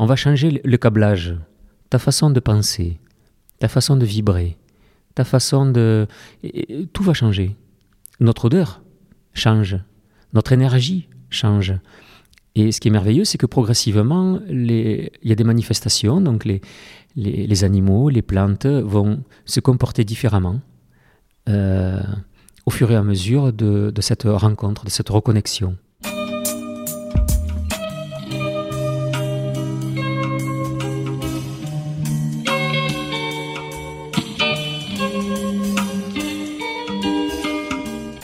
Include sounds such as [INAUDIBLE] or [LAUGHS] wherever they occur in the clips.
on va changer le câblage, ta façon de penser, ta façon de vibrer, ta façon de... tout va changer. Notre odeur change, notre énergie change. Et ce qui est merveilleux, c'est que progressivement, il y a des manifestations, donc les, animaux, les plantes vont se comporter différemment euh, au fur et à mesure de, de cette rencontre, de cette reconnexion.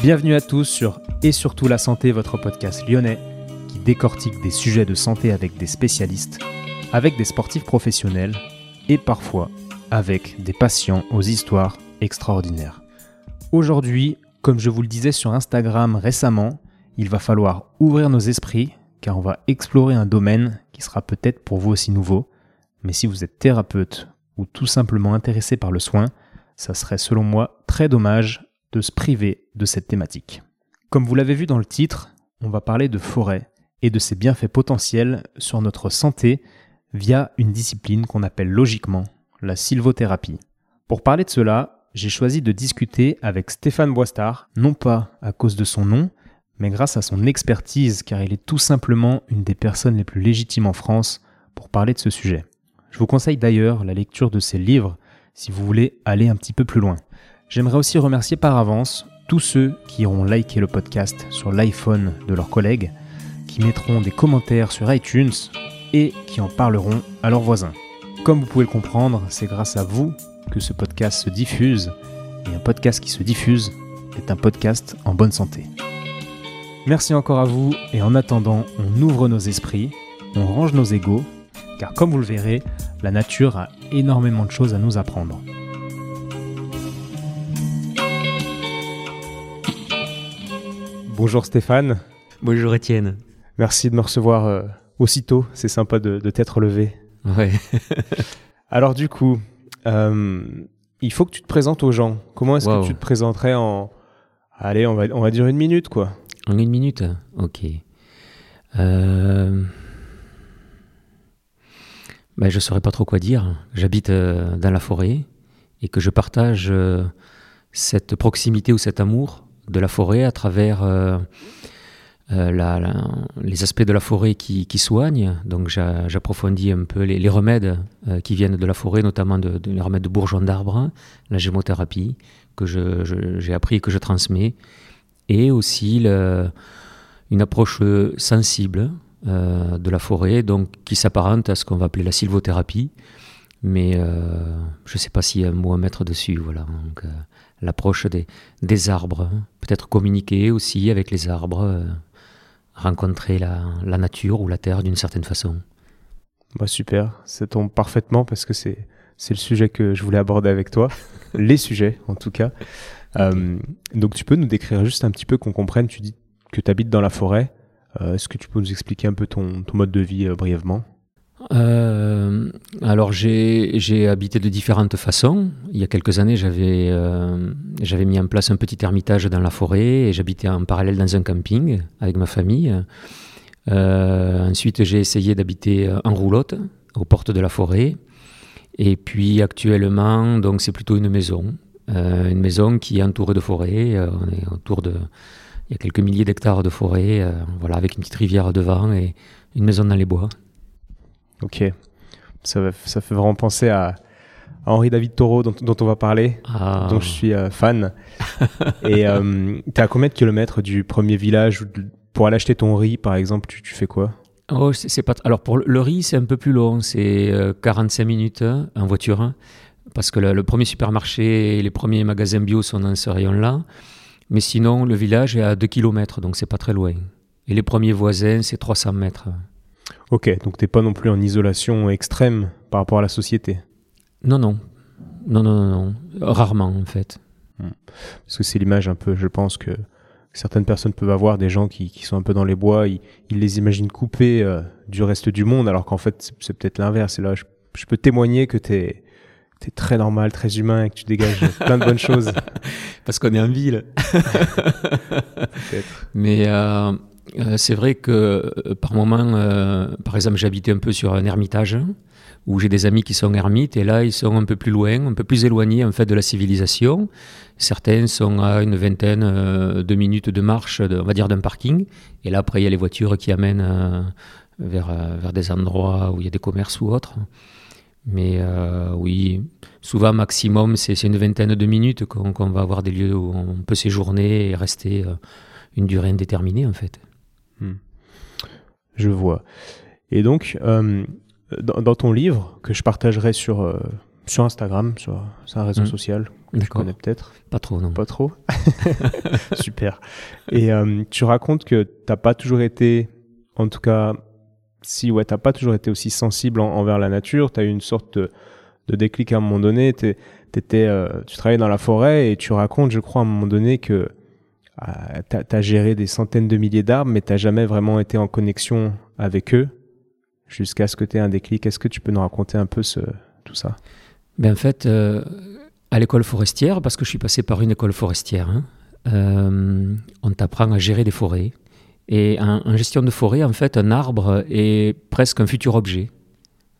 Bienvenue à tous sur Et surtout la santé, votre podcast lyonnais qui décortique des sujets de santé avec des spécialistes, avec des sportifs professionnels et parfois avec des patients aux histoires extraordinaires. Aujourd'hui, comme je vous le disais sur Instagram récemment, il va falloir ouvrir nos esprits car on va explorer un domaine qui sera peut-être pour vous aussi nouveau, mais si vous êtes thérapeute ou tout simplement intéressé par le soin, ça serait selon moi très dommage se priver de cette thématique. Comme vous l'avez vu dans le titre, on va parler de forêt et de ses bienfaits potentiels sur notre santé via une discipline qu'on appelle logiquement la sylvothérapie. Pour parler de cela, j'ai choisi de discuter avec Stéphane Boistard, non pas à cause de son nom, mais grâce à son expertise, car il est tout simplement une des personnes les plus légitimes en France pour parler de ce sujet. Je vous conseille d'ailleurs la lecture de ses livres si vous voulez aller un petit peu plus loin. J'aimerais aussi remercier par avance tous ceux qui auront liké le podcast sur l'iPhone de leurs collègues, qui mettront des commentaires sur iTunes et qui en parleront à leurs voisins. Comme vous pouvez le comprendre, c'est grâce à vous que ce podcast se diffuse, et un podcast qui se diffuse est un podcast en bonne santé. Merci encore à vous, et en attendant, on ouvre nos esprits, on range nos égaux, car comme vous le verrez, la nature a énormément de choses à nous apprendre. Bonjour Stéphane. Bonjour Étienne. Merci de me recevoir euh, aussitôt. C'est sympa de, t'être levé. Ouais. [LAUGHS] Alors du coup, euh, il faut que tu te présentes aux gens. Comment est-ce que tu te présenterais en... Allez, on va, on va dire une minute quoi. En une minute Ok. Euh... Ben, je ne saurais pas trop quoi dire. J'habite euh, dans la forêt et que je partage cette proximité ou cet amour de la forêt à travers euh, euh, les aspects de la forêt qui, soignent. Donc j'approfondis un peu les, remèdes euh, qui viennent de la forêt, notamment les remèdes de bourgeons d'arbres, la gémothérapie que j'ai appris et que je transmets, et aussi une approche sensible de la forêt, donc qui s'apparente à ce qu'on va appeler la sylvothérapie. Mais je ne sais pas s'il y a un mot à mettre dessus. Voilà. L'approche des, des arbres, hein. peut-être communiquer aussi avec les arbres, euh, rencontrer la, la, nature ou la terre d'une certaine façon. Bah super, ça tombe parfaitement parce que c'est c'est le sujet que je voulais aborder avec toi, [LAUGHS] les sujets en tout cas. Euh, donc tu peux nous décrire juste un petit peu qu'on comprenne, tu dis que tu habites dans la forêt, euh, est-ce que tu peux nous expliquer un peu ton, ton mode de vie brièvement? Euh, alors j'ai habité de différentes façons. Il y a quelques années, j'avais euh, j'avais mis en place un petit ermitage dans la forêt et j'habitais en parallèle dans un camping avec ma famille. Euh, ensuite, j'ai essayé d'habiter en roulotte, aux portes de la forêt. Et puis actuellement, c'est plutôt une maison, une maison qui est entourée de forêt. on de, il y a quelques milliers d'hectares de forêt, voilà, avec une petite rivière devant et une maison dans les bois. Ok. Ça, ça fait vraiment penser à, Henri David Taureau dont, dont, on va parler, ah. dont je suis euh, fan. [LAUGHS] Et euh, tu es à combien de kilomètres du premier village Pour aller acheter ton riz, par exemple, tu, tu fais quoi? Oh, c'est pas. Alors pour le riz, c'est un peu plus long. C'est 45 euh, minutes hein, en voiture, hein, parce que le, premier supermarché et les premiers magasins bio sont dans ce rayon-là. Mais sinon, le village est à 2 km, donc c'est pas très loin. Et les premiers voisins, c'est 300 mètres. Ok, donc t'es pas non plus en isolation extrême par rapport à la société. Non, non, non, non, non, rarement en fait. Hmm. Parce que c'est l'image un peu, je pense que certaines personnes peuvent avoir des gens qui, sont un peu dans les bois, ils, les imaginent coupés euh, du reste du monde, alors qu'en fait c'est peut-être l'inverse. Et là, je, peux témoigner que t'es es très normal, très humain et que tu dégages [LAUGHS] plein de bonnes choses. Parce qu'on est en ville. [LAUGHS] Mais euh, c'est vrai que par moment, par exemple, j'habitais un peu sur un ermitage où j'ai des amis qui sont ermites et là ils sont un peu plus loin, un peu plus éloignés en fait de la civilisation. Certains sont à une vingtaine de minutes de marche, on va dire d'un parking. Et là après il y a les voitures qui amènent vers, vers des endroits où il y a des commerces ou autres. Mais euh, oui, souvent maximum, c'est une vingtaine de minutes qu'on va avoir des lieux où on peut séjourner et rester euh, une durée indéterminée en fait. Hmm. Je vois. Et donc, euh, dans, ton livre, que je partagerai sur, sur Instagram, sur, un réseau hmm. social, que tu connais peut-être Pas trop, non. Pas trop [LAUGHS] Super. Et tu racontes que tu n'as pas toujours été, en tout cas si ouais, t'as pas toujours été aussi sensible envers la nature, tu as eu une sorte de, déclic à un moment donné, t'étais, euh, tu travaillais dans la forêt et tu racontes, je crois, à un moment donné que euh, tu as, géré des centaines de milliers d'arbres, mais t'as jamais vraiment été en connexion avec eux jusqu'à ce que tu aies un déclic. Est-ce que tu peux nous raconter un peu ce, tout ça? Ben En fait, euh, à l'école forestière, parce que je suis passé par une école forestière, hein, on t'apprend à gérer des forêts. Et en, gestion de forêt, en fait, un arbre est presque un futur objet.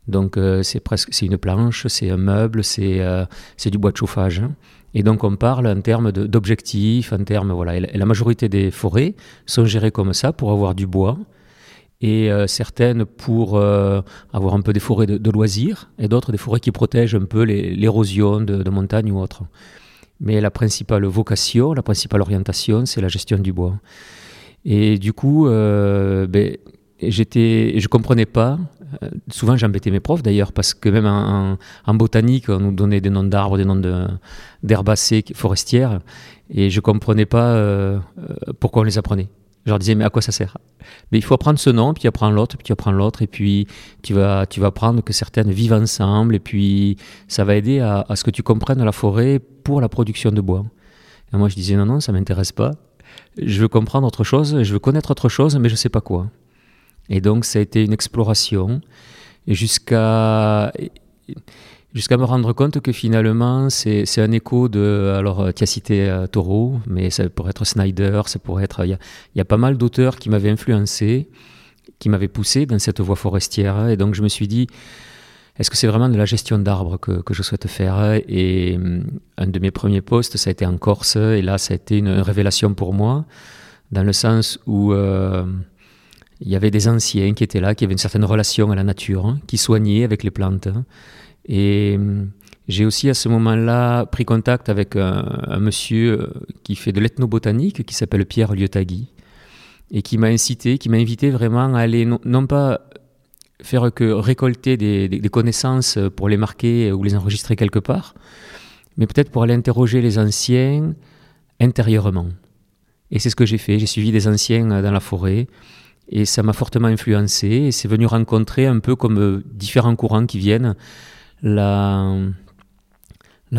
Donc euh, c'est presque c'est une planche, c'est un meuble, c'est euh, c'est du bois de chauffage. Hein. Et donc on parle en termes d'objectifs, en termes voilà. La, majorité des forêts sont gérées comme ça pour avoir du bois et euh, certaines pour avoir un peu des forêts de, loisirs et d'autres des forêts qui protègent un peu l'érosion de, de montagne ou autre. Mais la principale vocation, la principale orientation, c'est la gestion du bois. Et du coup, euh, ben, j'étais, je comprenais pas. Euh, souvent, j'embêtais mes profs d'ailleurs, parce que même en, botanique, on nous donnait des noms d'arbres, des noms d'herbacées forestières, et je comprenais pas euh, pourquoi on les apprenait. Je leur disais, mais à quoi ça sert? Mais il faut apprendre ce nom, puis tu apprends l'autre, puis tu apprends l'autre, et puis tu vas, tu vas apprendre que certaines vivent ensemble, et puis ça va aider à, ce que tu comprennes la forêt pour la production de bois. Et moi, je disais, non, non, ça m'intéresse pas je veux comprendre autre chose, je veux connaître autre chose, mais je ne sais pas quoi. Et donc ça a été une exploration. Jusqu'à jusqu'à me rendre compte que finalement c'est un écho de alors tu as cité euh, Taureau, mais ça pourrait être Snyder, ça pourrait être il y, a, pas mal d'auteurs qui m'avaient influencé, qui m'avaient poussé dans cette voie forestière, et donc je me suis dit est-ce que c'est vraiment de la gestion d'arbres que, que, je souhaite faire? Et hum, un de mes premiers postes, ça a été en Corse, et là, ça a été une révélation pour moi, dans le sens où euh, il y avait des anciens qui étaient là, qui avaient une certaine relation à la nature, hein, qui soignaient avec les plantes. Et hum, j'ai aussi à ce moment-là pris contact avec un, monsieur euh, qui fait de l'ethnobotanique, qui s'appelle Pierre Liotagui, et qui m'a incité, qui m'a invité vraiment à aller non pas faire que récolter des, connaissances pour les marquer ou les enregistrer quelque part, mais peut-être pour aller interroger les anciens intérieurement. Et c'est ce que j'ai fait. J'ai suivi des anciens dans la forêt et ça m'a fortement influencé. Et c'est venu rencontrer un peu comme euh, différents courants qui viennent la,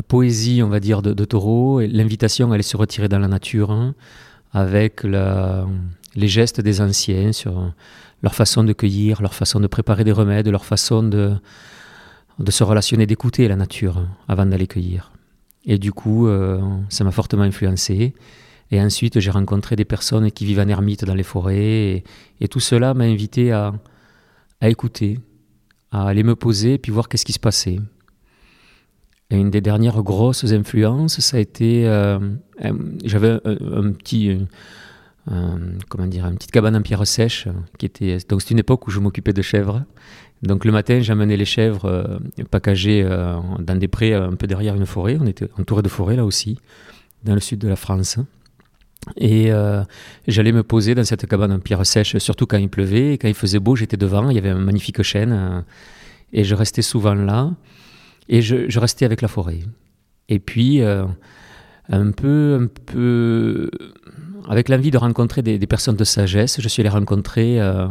poésie, on va dire, de, de Taureau, l'invitation à aller se retirer dans la nature hein, avec les gestes des anciens sur leur façon de cueillir, leur façon de préparer des remèdes, leur façon de, se relationner, d'écouter la nature avant d'aller cueillir. Et du coup, euh, ça m'a fortement influencé. Et ensuite, j'ai rencontré des personnes qui vivent en ermite dans les forêts. Et, tout cela m'a invité à, écouter, à aller me poser et puis voir qu'est-ce qui se passait. Et une des dernières grosses influences, ça a été. Euh, j'avais dire, une petite cabane en pierre sèche. Qui était, donc c'est une époque où je m'occupais de chèvres. Donc le matin, j'amenais les chèvres euh, packagées euh, dans des prés un peu derrière une forêt. On était entouré de forêt là aussi, dans le sud de la France. Et euh, j'allais me poser dans cette cabane en pierre sèche, surtout quand il pleuvait. Et quand il faisait beau, j'étais devant, il y avait un magnifique chêne. et je restais souvent là. Et je, restais avec la forêt. Et puis, un peu, un peu avec l'envie de rencontrer des, personnes de sagesse, je suis allé rencontrer, euh,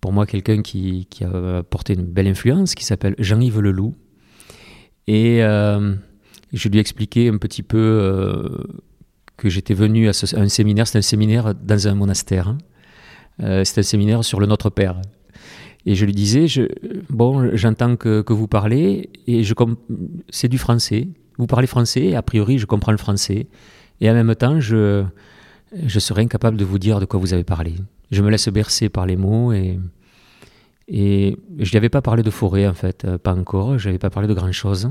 pour moi, quelqu'un qui, a porté une belle influence, qui s'appelle Jean-Yves Leloup. Et euh, je lui ai expliqué un petit peu euh, que j'étais venu à, un séminaire, c'était un séminaire dans un monastère. Hein. c'était un séminaire sur le Notre Père. Et je lui disais, bon, j'entends que, vous parlez, et je c'est du français. Vous parlez français, a priori, je comprends le français. Et en même temps, je, je serais incapable de vous dire de quoi vous avez parlé. je me laisse bercer par les mots et, et je lui avais pas parlé de forêt en fait, euh, pas encore, je n'avais pas parlé de grand chose.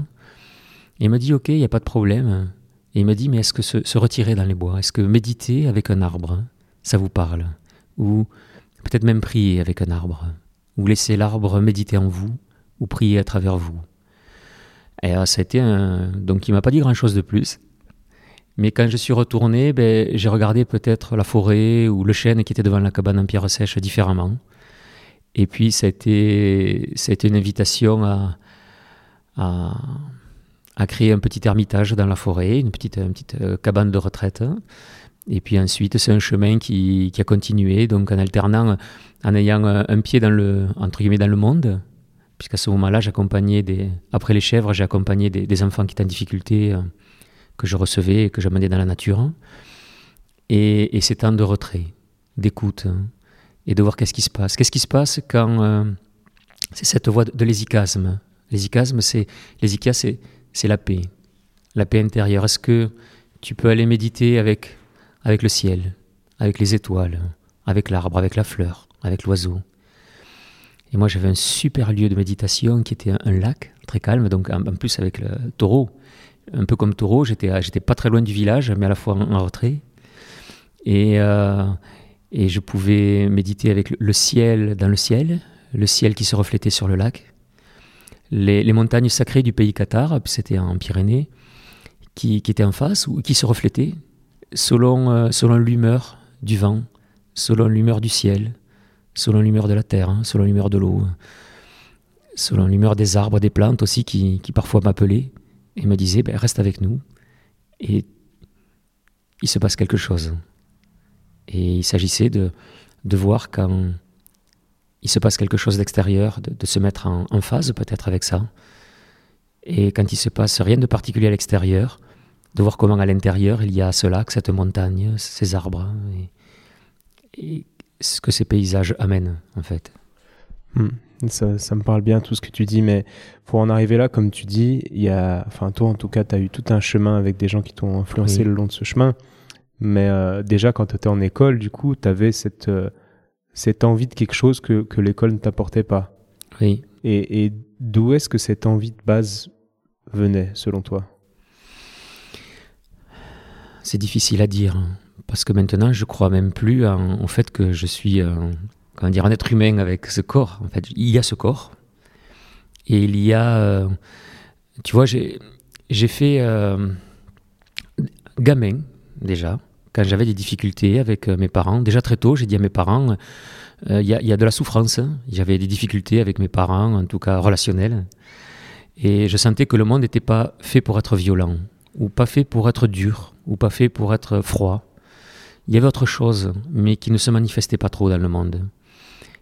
il m'a dit ok, il n'y a pas de problème. Et il m'a dit mais est-ce que se, retirer dans les bois, est-ce que méditer avec un arbre, ça vous parle? Ou peut-être même prier avec un arbre Ou laisser l'arbre méditer en vous Ou prier à travers vous? Et euh, ça a été un... Donc il m'a pas dit grand-chose de plus. Mais quand je suis retourné, ben, j'ai regardé peut-être la forêt ou le chêne qui était devant la cabane en pierre sèche différemment. Et puis, ça a été, une invitation à, créer un petit ermitage dans la forêt, une petite, euh, cabane de retraite. Et puis ensuite, c'est un chemin qui, a continué, donc en alternant, en ayant un pied dans le, entre guillemets, dans le monde, puisqu'à ce moment-là, j'accompagnais des, après les chèvres, j'ai accompagné des, enfants qui étaient en difficulté euh, que je recevais et que j'amenais dans la nature. Et, et ces temps de retrait, d'écoute, et de voir qu'est-ce qui se passe. Qu'est-ce qui se passe quand euh, c'est cette voie de, l'hésicasme L'hésicasme, c'est c'est, la paix, la paix intérieure. Est-ce que tu peux aller méditer avec, avec le ciel, avec les étoiles, avec l'arbre, avec la fleur, avec l'oiseau? Et moi, j'avais un super lieu de méditation qui était un, lac très calme, donc en, plus avec le taureau un peu comme taureau, j'étais, j'étais pas très loin du village, mais à la fois en, retrait. Et, euh, et je pouvais méditer avec le ciel dans le ciel, le ciel qui se reflétait sur le lac, les, montagnes sacrées du pays Qatar, c'était en Pyrénées, qui, étaient en face ou qui se reflétaient selon, euh, selon l'humeur du vent, selon l'humeur du ciel, selon l'humeur de la terre, hein, selon l'humeur de l'eau, selon l'humeur des arbres, des plantes aussi qui, qui parfois m'appelaient et me disait ben, reste avec nous et il se passe quelque chose. Et il s'agissait de, de voir quand il se passe quelque chose d'extérieur, de, se mettre en, phase peut-être avec ça. Et quand il se passe rien de particulier à l'extérieur, de voir comment à l'intérieur il y a ce lac, cette montagne, ces arbres, et, ce que ces paysages amènent en fait. Hmm. Ça, ça, me parle bien tout ce que tu dis, mais pour en arriver là, comme tu dis, il y a, enfin toi en tout cas, tu as eu tout un chemin avec des gens qui t'ont influencé le long de ce chemin. Mais euh, déjà quand tu étais en école, du coup, tu avais cette, euh, cette envie de quelque chose que, que l'école ne t'apportait pas. Oui. Et, et d'où est-ce que cette envie de base venait, selon toi? C'est difficile à dire, hein, parce que maintenant, je crois même plus en, au fait que je suis comment dire, un être humain avec ce corps. En fait, il y a ce corps. Et il y a. Euh, tu vois, j'ai, j'ai fait. Euh, gamin, déjà, quand j'avais des difficultés avec euh, mes parents. Déjà très tôt, j'ai dit à mes parents il y, y, a de la souffrance. J'avais des difficultés avec mes parents, en tout cas relationnelles. Et je sentais que le monde n'était pas fait pour être violent, ou pas fait pour être dur, ou pas fait pour être froid. Il y avait autre chose, mais qui ne se manifestait pas trop dans le monde.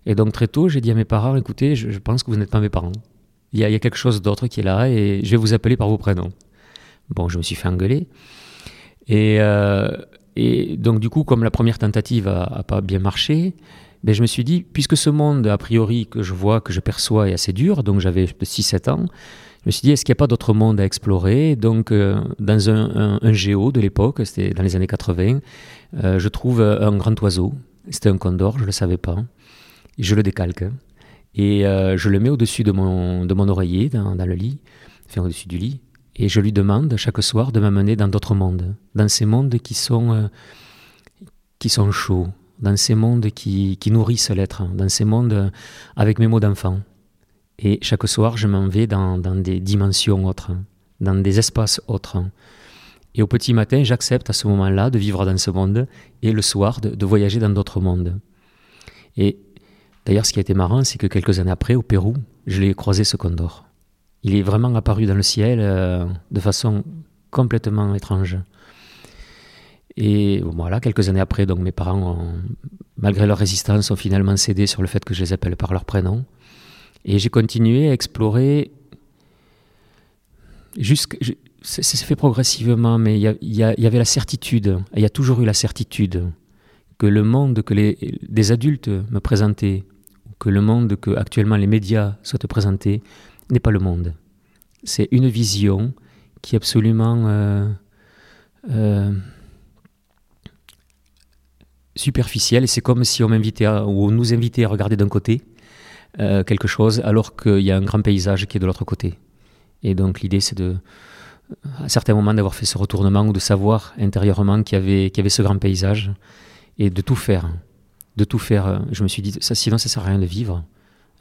Et donc très tôt, j'ai dit à mes parents, écoutez, je, pense que vous n'êtes pas mes parents. Il y, a, quelque chose d'autre qui est là et je vais vous appeler par vos prénoms. Bon, je me suis fait engueuler. Et, euh, et donc du coup, comme la première tentative n'a pas bien marché, ben, je me suis dit, puisque ce monde, a priori, que je vois, que je perçois est assez dur, donc j'avais 6-7 ans, je me suis dit, est-ce qu'il n'y a pas d'autre monde à explorer? Donc, euh, dans un, géo de l'époque, c'était dans les années 80, euh, je trouve un grand oiseau. C'était un condor, je ne le savais pas. Je le décalque. Et euh, je le mets au-dessus de mon, de mon oreiller dans, le lit, enfin au-dessus du lit, et je lui demande chaque soir de m'amener dans d'autres mondes, dans ces mondes qui sont, euh, qui sont chauds, dans ces mondes qui, qui nourrissent l'être, dans ces mondes euh, avec mes mots d'enfant. Et chaque soir, je m'en vais dans, dans, des dimensions autres, dans des espaces autres. Et au petit matin, j'accepte à ce moment-là de vivre dans ce monde et le soir de, de voyager dans d'autres mondes. Et D'ailleurs, ce qui a été marrant, c'est que quelques années après, au Pérou, je l'ai croisé ce condor. Il est vraiment apparu dans le ciel euh, de façon complètement étrange. Et voilà, quelques années après, donc mes parents, malgré leur résistance, ont finalement cédé sur le fait que je les appelle par leur prénom. Et j'ai continué à explorer jusqu'à c'est fait progressivement, mais il y, avait la certitude, il y a toujours eu la certitude que le monde que les, des adultes me présentaient que le monde que actuellement les médias souhaitent présenter n'est pas le monde. C'est une vision qui est absolument euh, euh, superficielle et c'est comme si on m'invitait ou nous invitait à regarder d'un côté euh, quelque chose alors qu'il y a un grand paysage qui est de l'autre côté. Et donc l'idée c'est de à certains moments d'avoir fait ce retournement ou de savoir intérieurement qu'il y avait, qu'il y avait ce grand paysage et de tout faire. De tout faire. Je me suis dit, ça, sinon ça sert à rien de vivre.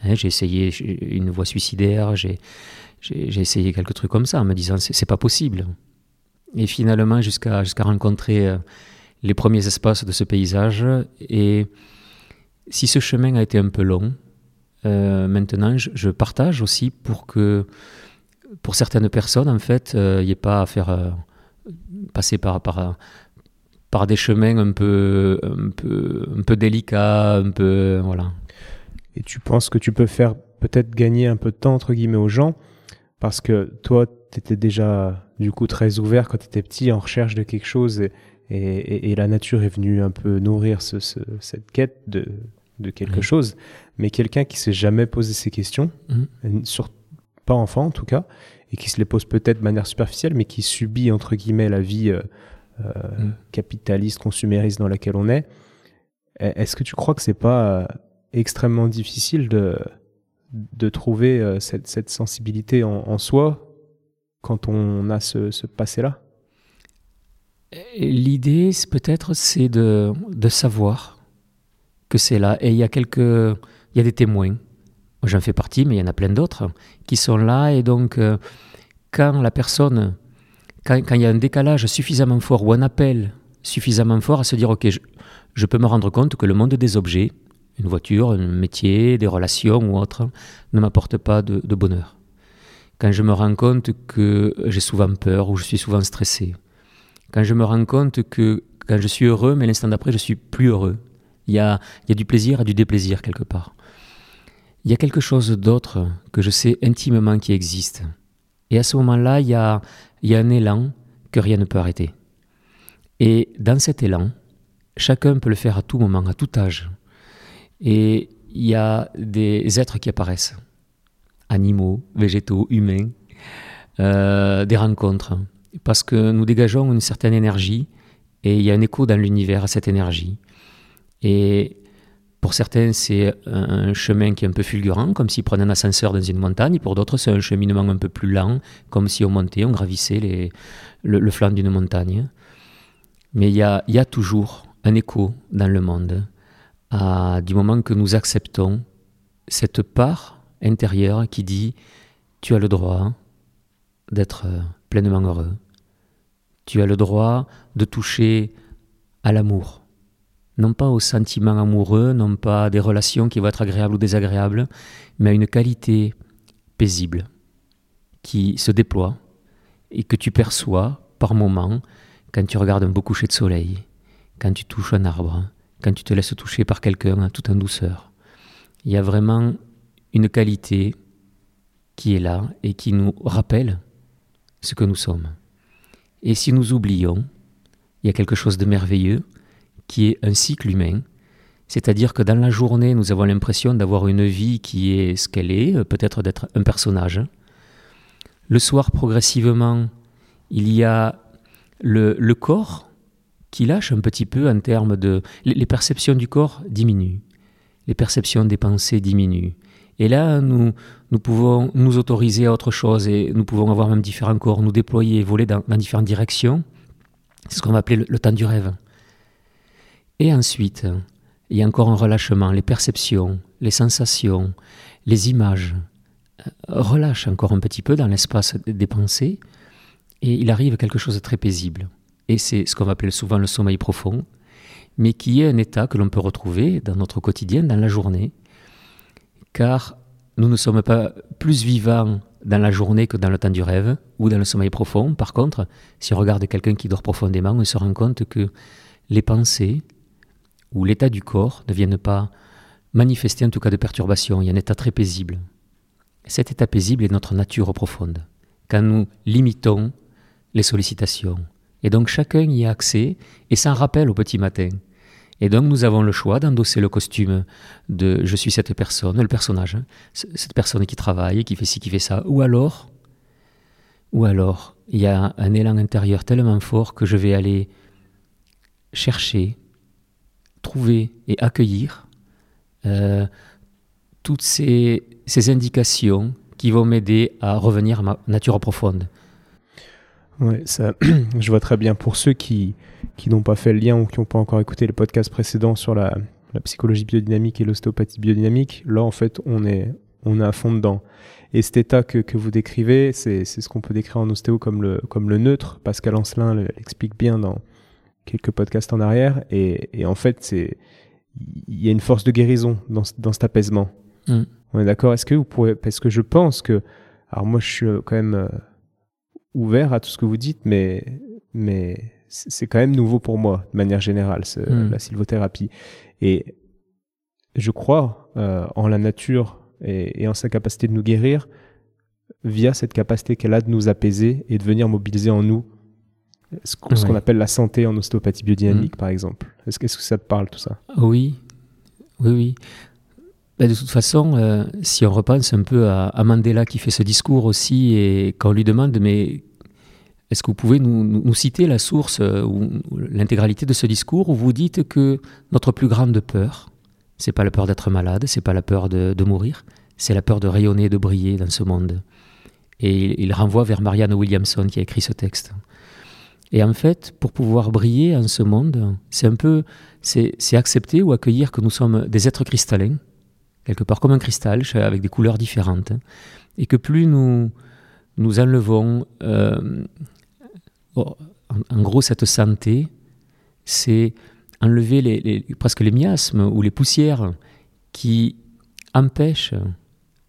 Hein, j'ai essayé une voie suicidaire, j'ai, essayé quelques trucs comme ça en me disant, c'est, pas possible. Et finalement, jusqu'à, rencontrer euh, les premiers espaces de ce paysage. Et si ce chemin a été un peu long, euh, maintenant, je, partage aussi pour que pour certaines personnes, en fait, il euh, n'y ait pas à faire passer par, des chemins un, peu, un peu délicats, un peu. Voilà. Et tu penses que tu peux faire peut-être gagner un peu de temps, entre guillemets, aux gens Parce que toi, tu étais déjà, du coup, très ouvert quand tu étais petit, en recherche de quelque chose, et, et, la nature est venue un peu nourrir ce, cette quête de, de quelque chose. Mais quelqu'un qui s'est jamais posé ces questions, mmh. sur, pas enfant en tout cas, et qui se les pose peut-être de manière superficielle, mais qui subit entre guillemets la vie euh, euh, mm. capitaliste, consumériste dans laquelle on est. E-, est-ce que tu crois que c'est pas euh, extrêmement difficile de, de trouver cette, cette, sensibilité en, soi quand on a ce, ce passé-là L'idée, peut-être, c'est de, de savoir que c'est là. Et il y a quelques, il y a des témoins j'en fais partie, mais il y en a plein d'autres qui sont là. Et donc, euh, quand la personne, quand, il y a un décalage suffisamment fort ou un appel suffisamment fort à se dire, OK, je, peux me rendre compte que le monde des objets, une voiture, un métier, des relations ou autre, ne m'apporte pas de, bonheur. Quand je me rends compte que j'ai souvent peur ou je suis souvent stressé. Quand je me rends compte que quand je suis heureux, mais l'instant d'après, je suis plus heureux. Il y a, il y a du plaisir et du déplaisir quelque part. Il y a quelque chose d'autre que je sais intimement qui existe. Et à ce moment-là, il y a, un élan que rien ne peut arrêter. Et dans cet élan, chacun peut le faire à tout moment, à tout âge. Et il y a des êtres qui apparaissent, animaux, végétaux, humains, euh, des rencontres, parce que nous dégageons une certaine énergie et il y a un écho dans l'univers à cette énergie. Et pour certains, c'est un chemin qui est un peu fulgurant, comme s'ils prenaient un ascenseur dans une montagne. Pour d'autres, c'est un cheminement un peu plus lent, comme si on montait, on gravissait le, flanc d'une montagne. Mais il y a, toujours un écho dans le monde, à, du moment que nous acceptons cette part intérieure qui dit Tu as le droit d'être pleinement heureux. Tu as le droit de toucher à l'amour non pas aux sentiments amoureux, non pas à des relations qui vont être agréables ou désagréables, mais à une qualité paisible qui se déploie et que tu perçois par moments quand tu regardes un beau coucher de soleil, quand tu touches un arbre, quand tu te laisses toucher par quelqu'un tout en douceur. Il y a vraiment une qualité qui est là et qui nous rappelle ce que nous sommes. Et si nous oublions, il y a quelque chose de merveilleux qui est un cycle humain. C'est-à-dire que dans la journée, nous avons l'impression d'avoir une vie qui est ce qu'elle est, peut-être d'être un personnage. Le soir, progressivement, il y a le, corps qui lâche un petit peu en termes de... Les perceptions du corps diminuent, les perceptions des pensées diminuent. Et là, nous, nous pouvons nous autoriser à autre chose et nous pouvons avoir même différents corps, nous déployer, voler dans, différentes directions. C'est ce qu'on va appeler le temps du rêve. Et ensuite, il y a encore un relâchement, les perceptions, les sensations, les images euh, relâchent encore un petit peu dans l'espace des pensées et il arrive quelque chose de très paisible. Et c'est ce qu'on appelle souvent le sommeil profond, mais qui est un état que l'on peut retrouver dans notre quotidien, dans la journée, car nous ne sommes pas plus vivants dans la journée que dans le temps du rêve ou dans le sommeil profond. Par contre, si on regarde quelqu'un qui dort profondément, on se rend compte que les pensées, où l'état du corps ne vienne pas manifester en tout cas de perturbation, il y a un état très paisible. Cet état paisible est notre nature profonde, quand nous limitons les sollicitations. Et donc chacun y a accès et s'en rappelle au petit matin. Et donc nous avons le choix d'endosser le costume de je suis cette personne, le personnage, hein, cette personne qui travaille, qui fait ci, qui fait ça, ou alors, ou alors il y a un élan intérieur tellement fort que je vais aller chercher trouver et accueillir euh, toutes ces, ces, indications qui vont m'aider à revenir à ma nature profonde. Ouais, ça, [CLEARS THROAT] je vois très bien. Pour ceux qui, qui n'ont pas fait le lien ou qui n'ont pas encore écouté les podcasts précédents sur la, la psychologie biodynamique et l'ostéopathie biodynamique, là, en fait, on est, on est à fond dedans. Et cet état que, que vous décrivez, c'est ce qu'on peut décrire en ostéo comme le, comme le neutre. Pascal Ancelin l'explique bien dans quelques podcasts en arrière. Et, et en fait, c'est il y a une force de guérison dans, dans cet apaisement. Mm. On est d'accord? Est-ce que vous pourrez... Parce que je pense que... Alors moi, je suis quand même euh, ouvert à tout ce que vous dites, mais, mais c'est quand même nouveau pour moi, de manière générale, ce, mm. la sylvothérapie. Et je crois euh, en la nature et, en sa capacité de nous guérir via cette capacité qu'elle a de nous apaiser et de venir mobiliser en nous ce qu'on appelle la santé en ostéopathie biodynamique, mm. par exemple. Est-ce que ça te parle tout ça? Oui, oui, oui. Ben, de toute façon, euh, si on repense un peu à, Mandela qui fait ce discours aussi, et quand on lui demande, mais est-ce que vous pouvez nous, citer la source euh, ou l'intégralité de ce discours où vous dites que notre plus grande peur, c'est pas la peur d'être malade, c'est pas la peur de, mourir, c'est la peur de rayonner, de briller dans ce monde. Et il, renvoie vers Marianne Williamson qui a écrit ce texte. Et en fait, pour pouvoir briller en ce monde, c'est un peu, c'est accepter ou accueillir que nous sommes des êtres cristallins, quelque part comme un cristal, avec des couleurs différentes, et que plus nous nous enlevons, euh, en, gros, cette santé, c'est enlever presque les miasmes ou les poussières qui empêchent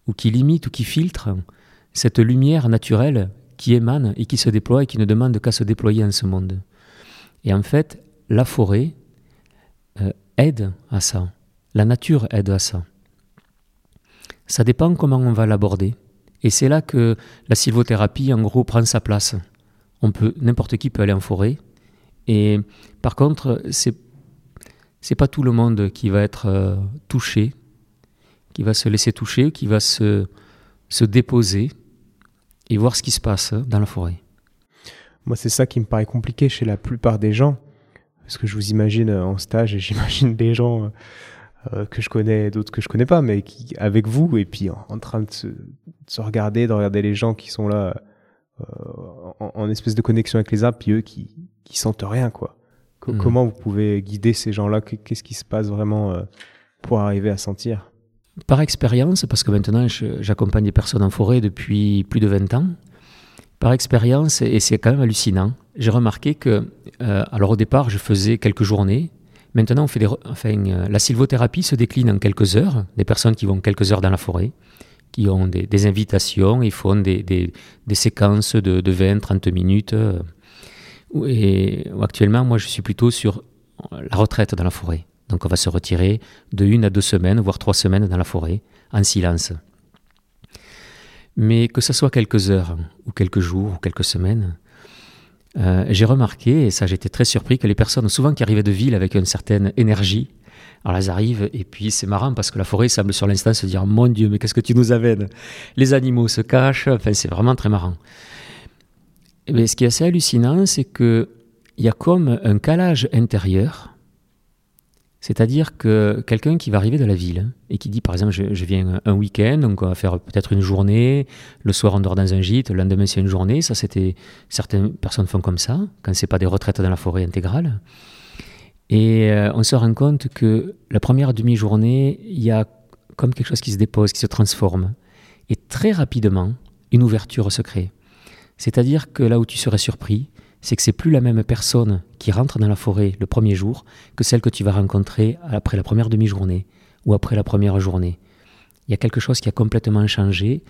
ou qui limitent ou qui filtrent cette lumière naturelle qui émane et qui se déploie et qui ne demande qu'à se déployer en ce monde. Et en fait, la forêt euh, aide à ça. La nature aide à ça. Ça dépend comment on va l'aborder. Et c'est là que la sylvothérapie, en gros, prend sa place. On peut, n'importe qui peut aller en forêt. Et par contre, c'est c'est pas tout le monde qui va être euh, touché, qui va se laisser toucher, qui va se, se déposer et voir ce qui se passe dans la forêt. Moi, c'est ça qui me paraît compliqué chez la plupart des gens, parce que je vous imagine en stage et [LAUGHS] j'imagine des gens euh, que je connais, d'autres que je connais pas, mais qui avec vous et puis en, train de se, regarder, de regarder les gens qui sont là euh, en, espèce de connexion avec les arbres, puis eux qui qui sentent rien quoi. Hmm. Comment vous pouvez guider ces gens-là? Qu'est-ce qui se passe vraiment euh, pour arriver à sentir? Par expérience, parce que maintenant j'accompagne des personnes en forêt depuis plus de 20 ans, par expérience, et c'est quand même hallucinant, j'ai remarqué que, alors au départ, je faisais quelques journées. Maintenant, on fait des, euh, la sylvothérapie se décline en quelques heures. Des personnes qui vont quelques heures dans la forêt, qui ont des, invitations, ils font des, séquences de, de 20-30 minutes. Et actuellement, moi, je suis plutôt sur la retraite dans la forêt. Donc, on va se retirer de une à deux semaines, voire trois semaines dans la forêt, en silence. Mais que ce soit quelques heures, ou quelques jours, ou quelques semaines, euh, j'ai remarqué, et ça j'étais très surpris, que les personnes, souvent qui arrivaient de ville avec une certaine énergie, alors elles arrivent, et puis c'est marrant parce que la forêt semble sur l'instant se dire Mon Dieu, mais qu'est-ce que tu nous amènes? Les animaux se cachent, enfin c'est vraiment très marrant. Mais ce qui est assez hallucinant, c'est qu'il y a comme un calage intérieur. C'est-à-dire que quelqu'un qui va arriver de la ville et qui dit, par exemple, je, viens un week-end, donc on va faire peut-être une journée, le soir on dort dans un gîte, le lendemain c'est une journée, ça c'était, certaines personnes font comme ça, quand c'est pas des retraites dans la forêt intégrale. Et euh, on se rend compte que la première demi-journée, il y a comme quelque chose qui se dépose, qui se transforme. Et très rapidement, une ouverture se crée. C'est-à-dire que là où tu serais surpris, c'est que c'est plus la même personne qui rentre dans la forêt le premier jour que celle que tu vas rencontrer après la première demi-journée ou après la première journée. Il y a quelque chose qui a complètement changé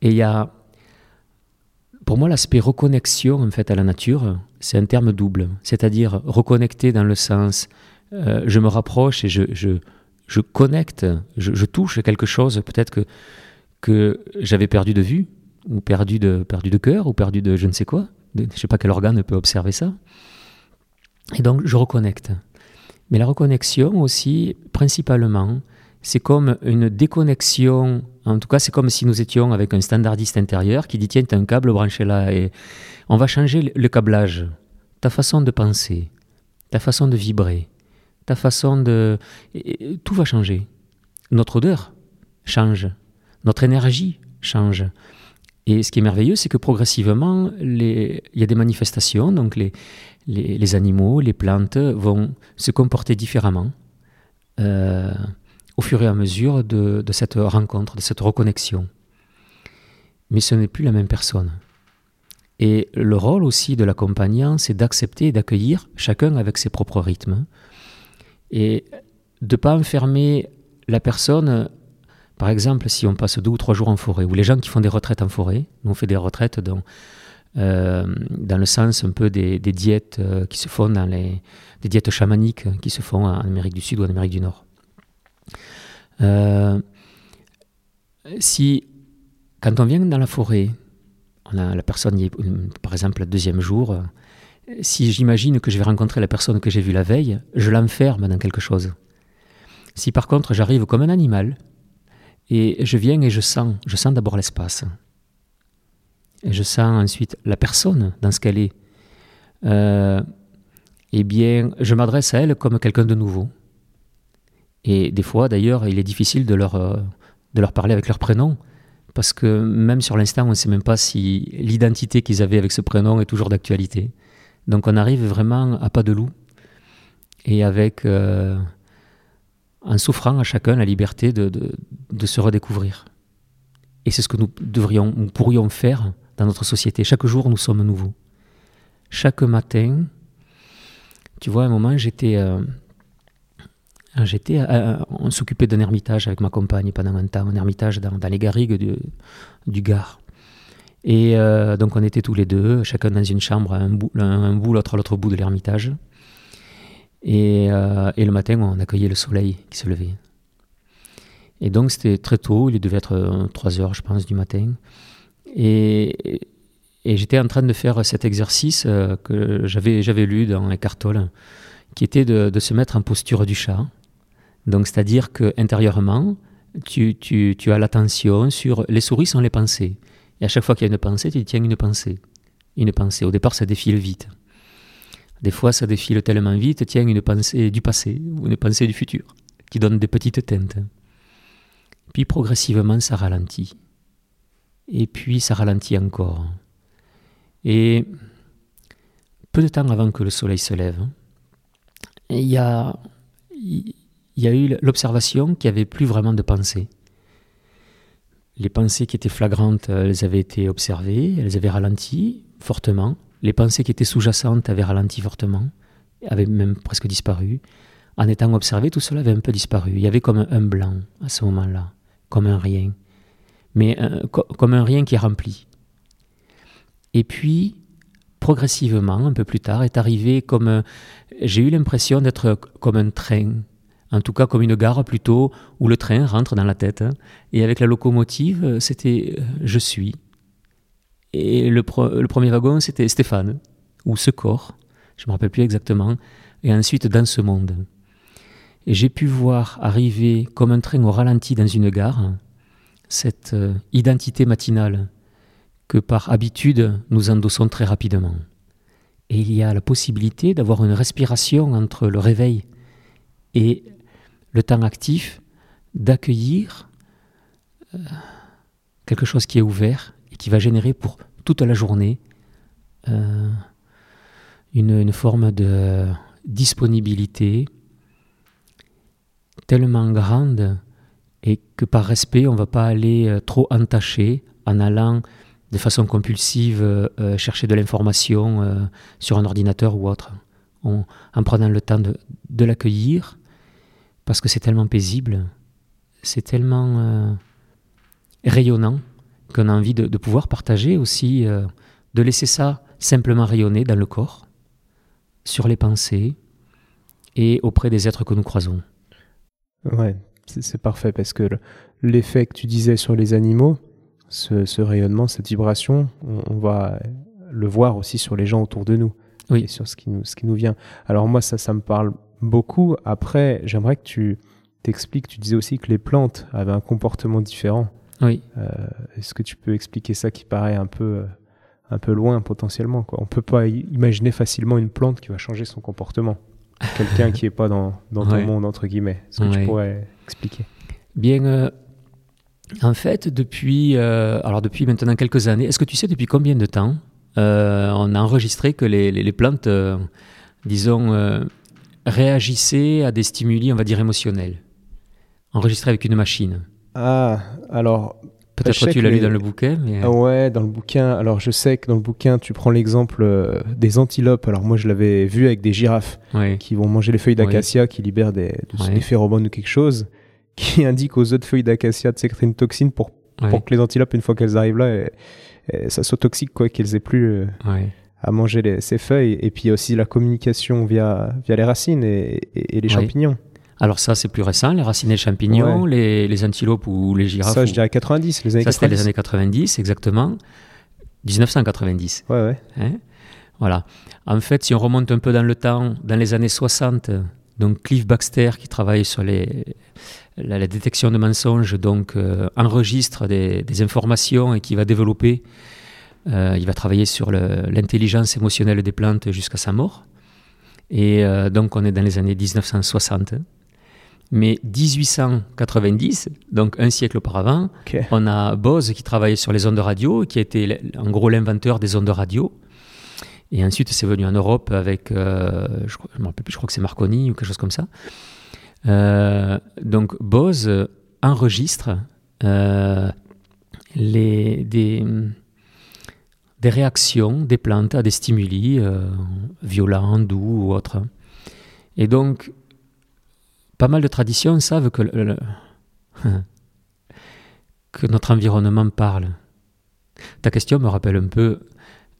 et il y a pour moi l'aspect reconnexion en fait à la nature, c'est un terme double, c'est-à-dire reconnecter dans le sens euh, je me rapproche et je, je, je connecte, je, je, touche quelque chose peut-être que, que j'avais perdu de vue ou perdu de, perdu de cœur, ou perdu de je ne sais quoi. Je ne sais pas quel organe peut observer ça. Et donc, je reconnecte. Mais la reconnexion aussi, principalement, c'est comme une déconnexion. En tout cas, c'est comme si nous étions avec un standardiste intérieur qui dit Tiens, as un câble branché là, et on va changer le câblage. Ta façon de penser, ta façon de vibrer, ta façon de... tout va changer. Notre odeur change, notre énergie change. Et ce qui est merveilleux, c'est que progressivement, il y a des manifestations, donc les, animaux, les plantes vont se comporter différemment euh, au fur et à mesure de, de, cette rencontre, de cette reconnexion. Mais ce n'est plus la même personne. Et le rôle aussi de l'accompagnant, c'est d'accepter et d'accueillir chacun avec ses propres rythmes. Et de ne pas enfermer la personne, par exemple, si on passe deux ou trois jours en forêt, ou les gens qui font des retraites en forêt, nous on fait des retraites dans, euh, dans le sens un peu des, diètes euh, qui se font dans les des diètes chamaniques qui se font en Amérique du Sud ou en Amérique du Nord. Euh, si quand on vient dans la forêt, la personne, par exemple, le deuxième jour, si j'imagine que je vais rencontrer la personne que j'ai vue la veille, je l'enferme dans quelque chose. Si par contre j'arrive comme un animal, et je viens et je sens, je sens d'abord l'espace, et je sens ensuite la personne dans ce qu'elle est, euh, eh bien, je m'adresse à elle comme quelqu'un de nouveau. Et des fois, d'ailleurs, il est difficile de leur, euh, de leur parler avec leur prénom, parce que même sur l'instant, on ne sait même pas si l'identité qu'ils avaient avec ce prénom est toujours d'actualité. Donc on arrive vraiment à pas de loup, et avec, euh, en souffrant à chacun la liberté de, de, se redécouvrir. Et c'est ce que nous devrions, nous pourrions faire dans notre société. Chaque jour, nous sommes nouveaux. Chaque matin, tu vois, à un moment, j'étais euh, J'étais, euh, on s'occupait d'un ermitage avec ma compagne pendant un temps, un ermitage dans, les garrigues du, du Gard. Et euh, donc on était tous les deux, chacun dans une chambre, un bout, un, bout l'autre à l'autre bout de l'ermitage. Et, euh, et, le matin, on accueillait le soleil qui se levait. Et donc c'était très tôt, il devait être 3 heures, je pense, du matin. Et, et j'étais en train de faire cet exercice que j'avais, lu dans Eckhart Tolle, qui était de, se mettre en posture du chat. Donc, c'est-à-dire que intérieurement, tu, as l'attention sur les souris sont les pensées. Et à chaque fois qu'il y a une pensée, tu tiens une pensée. Une pensée. Au départ, ça défile vite. Des fois, ça défile tellement vite, tiens une pensée du passé ou une pensée du futur, qui donne des petites teintes. Puis progressivement, ça ralentit. Et puis, ça ralentit encore. Et peu de temps avant que le soleil se lève, il y a, il y a eu l'observation qu'il n'y avait plus vraiment de pensée. Les pensées qui étaient flagrantes, elles avaient été observées, elles avaient ralenti fortement. Les pensées qui étaient sous-jacentes avaient ralenti fortement, avaient même presque disparu. En étant observées, tout cela avait un peu disparu. Il y avait comme un blanc à ce moment-là, comme un rien. Mais comme un rien qui est rempli. Et puis, progressivement, un peu plus tard, est arrivé comme... J'ai eu l'impression d'être comme un train en tout cas comme une gare plutôt, où le train rentre dans la tête. Hein. Et avec la locomotive, euh, c'était euh, Je suis. Et le, premier wagon, c'était Stéphane, ou Ce corps, je ne me rappelle plus exactement, et ensuite Dans ce monde. Et j'ai pu voir arriver comme un train au ralenti dans une gare cette euh, identité matinale que par habitude nous endossons très rapidement. Et il y a la possibilité d'avoir une respiration entre le réveil et le temps actif d'accueillir euh, quelque chose qui est ouvert et qui va générer pour toute la journée euh, une, forme de disponibilité tellement grande et que par respect, on ne va pas aller euh, trop entacher en allant de façon compulsive chercher de l'information sur un ordinateur ou autre. en prenant le temps de l'accueillir parce que c'est tellement paisible, c'est tellement euh, rayonnant qu'on a envie de, pouvoir partager aussi, euh, de laisser ça simplement rayonner dans le corps, sur les pensées et auprès des êtres que nous croisons. Ouais, c'est parfait parce que l'effet que tu disais sur les animaux, ce, rayonnement, cette vibration, on, va le voir aussi sur les gens autour de nous oui. et sur ce qui nous, ce qui nous vient. Alors moi, ça, ça me parle beaucoup. Après, j'aimerais que tu t'expliques, tu disais aussi que les plantes avaient un comportement différent. Oui. Euh, est-ce que tu peux expliquer ça qui paraît un peu, euh, un peu loin potentiellement quoi? On peut pas imaginer facilement une plante qui va changer son comportement. [LAUGHS] quelqu'un qui n'est pas dans, dans ton Ouais. monde, entre guillemets Est-ce que tu Ouais. pourrais expliquer? Bien, euh, en fait, depuis, euh, alors depuis maintenant quelques années, est-ce que tu sais depuis combien de temps euh, on a enregistré que les, les- les plantes, disons, réagissaient à des stimuli, on va dire, émotionnels Enregistrés avec une machine? Ah, alors. Peut-être que tu l'as lu les- dans le bouquin, mais... Ah ouais, dans le bouquin. Alors, je sais que dans le bouquin, tu prends l'exemple euh, des antilopes. Alors, moi, je l'avais vu avec des girafes qui vont manger les feuilles d'acacia qui libèrent des, des phéromones ou quelque chose, [LAUGHS] qui indique aux autres feuilles d'acacia de sécréter une toxine pour, ouais, pour que les antilopes, une fois qu'elles arrivent là, elles- elles- ça soit toxique, quoi, qu'elles aient plus euh, ouais. à manger les- ces feuilles. Et puis, aussi la communication via, via les racines et, et- et les Ouais. champignons. Alors ça, c'est plus récent, les racines et les champignons, les, les antilopes ou les girafes. ça, je dirais 90, les années ça, c'était 90. les années 90, exactement. 1990. Ouais, ouais. Hein? Voilà. En fait, si on remonte un peu dans le temps, dans les années 60, donc Cliff Baxter, qui travaille sur les, la, la détection de mensonges, donc euh, enregistre des, des informations et qui va développer, euh, il va travailler sur l'intelligence émotionnelle des plantes jusqu'à sa mort. Et euh, donc, on est dans les années 1960. Mais 1890, donc un siècle auparavant, on a Bose qui travaillait sur les ondes radio, qui a été en gros l'inventeur des ondes radio. Et ensuite, c'est venu en Europe avec, euh, je ne me rappelle plus, je crois que c'est Marconi ou quelque chose comme ça. Euh, donc Bose enregistre euh, les, des, des réactions des plantes à des stimuli violents, doux ou autres. Et donc, pas mal de traditions savent [LAUGHS] que, notre environnement parle. Ta question me rappelle un peu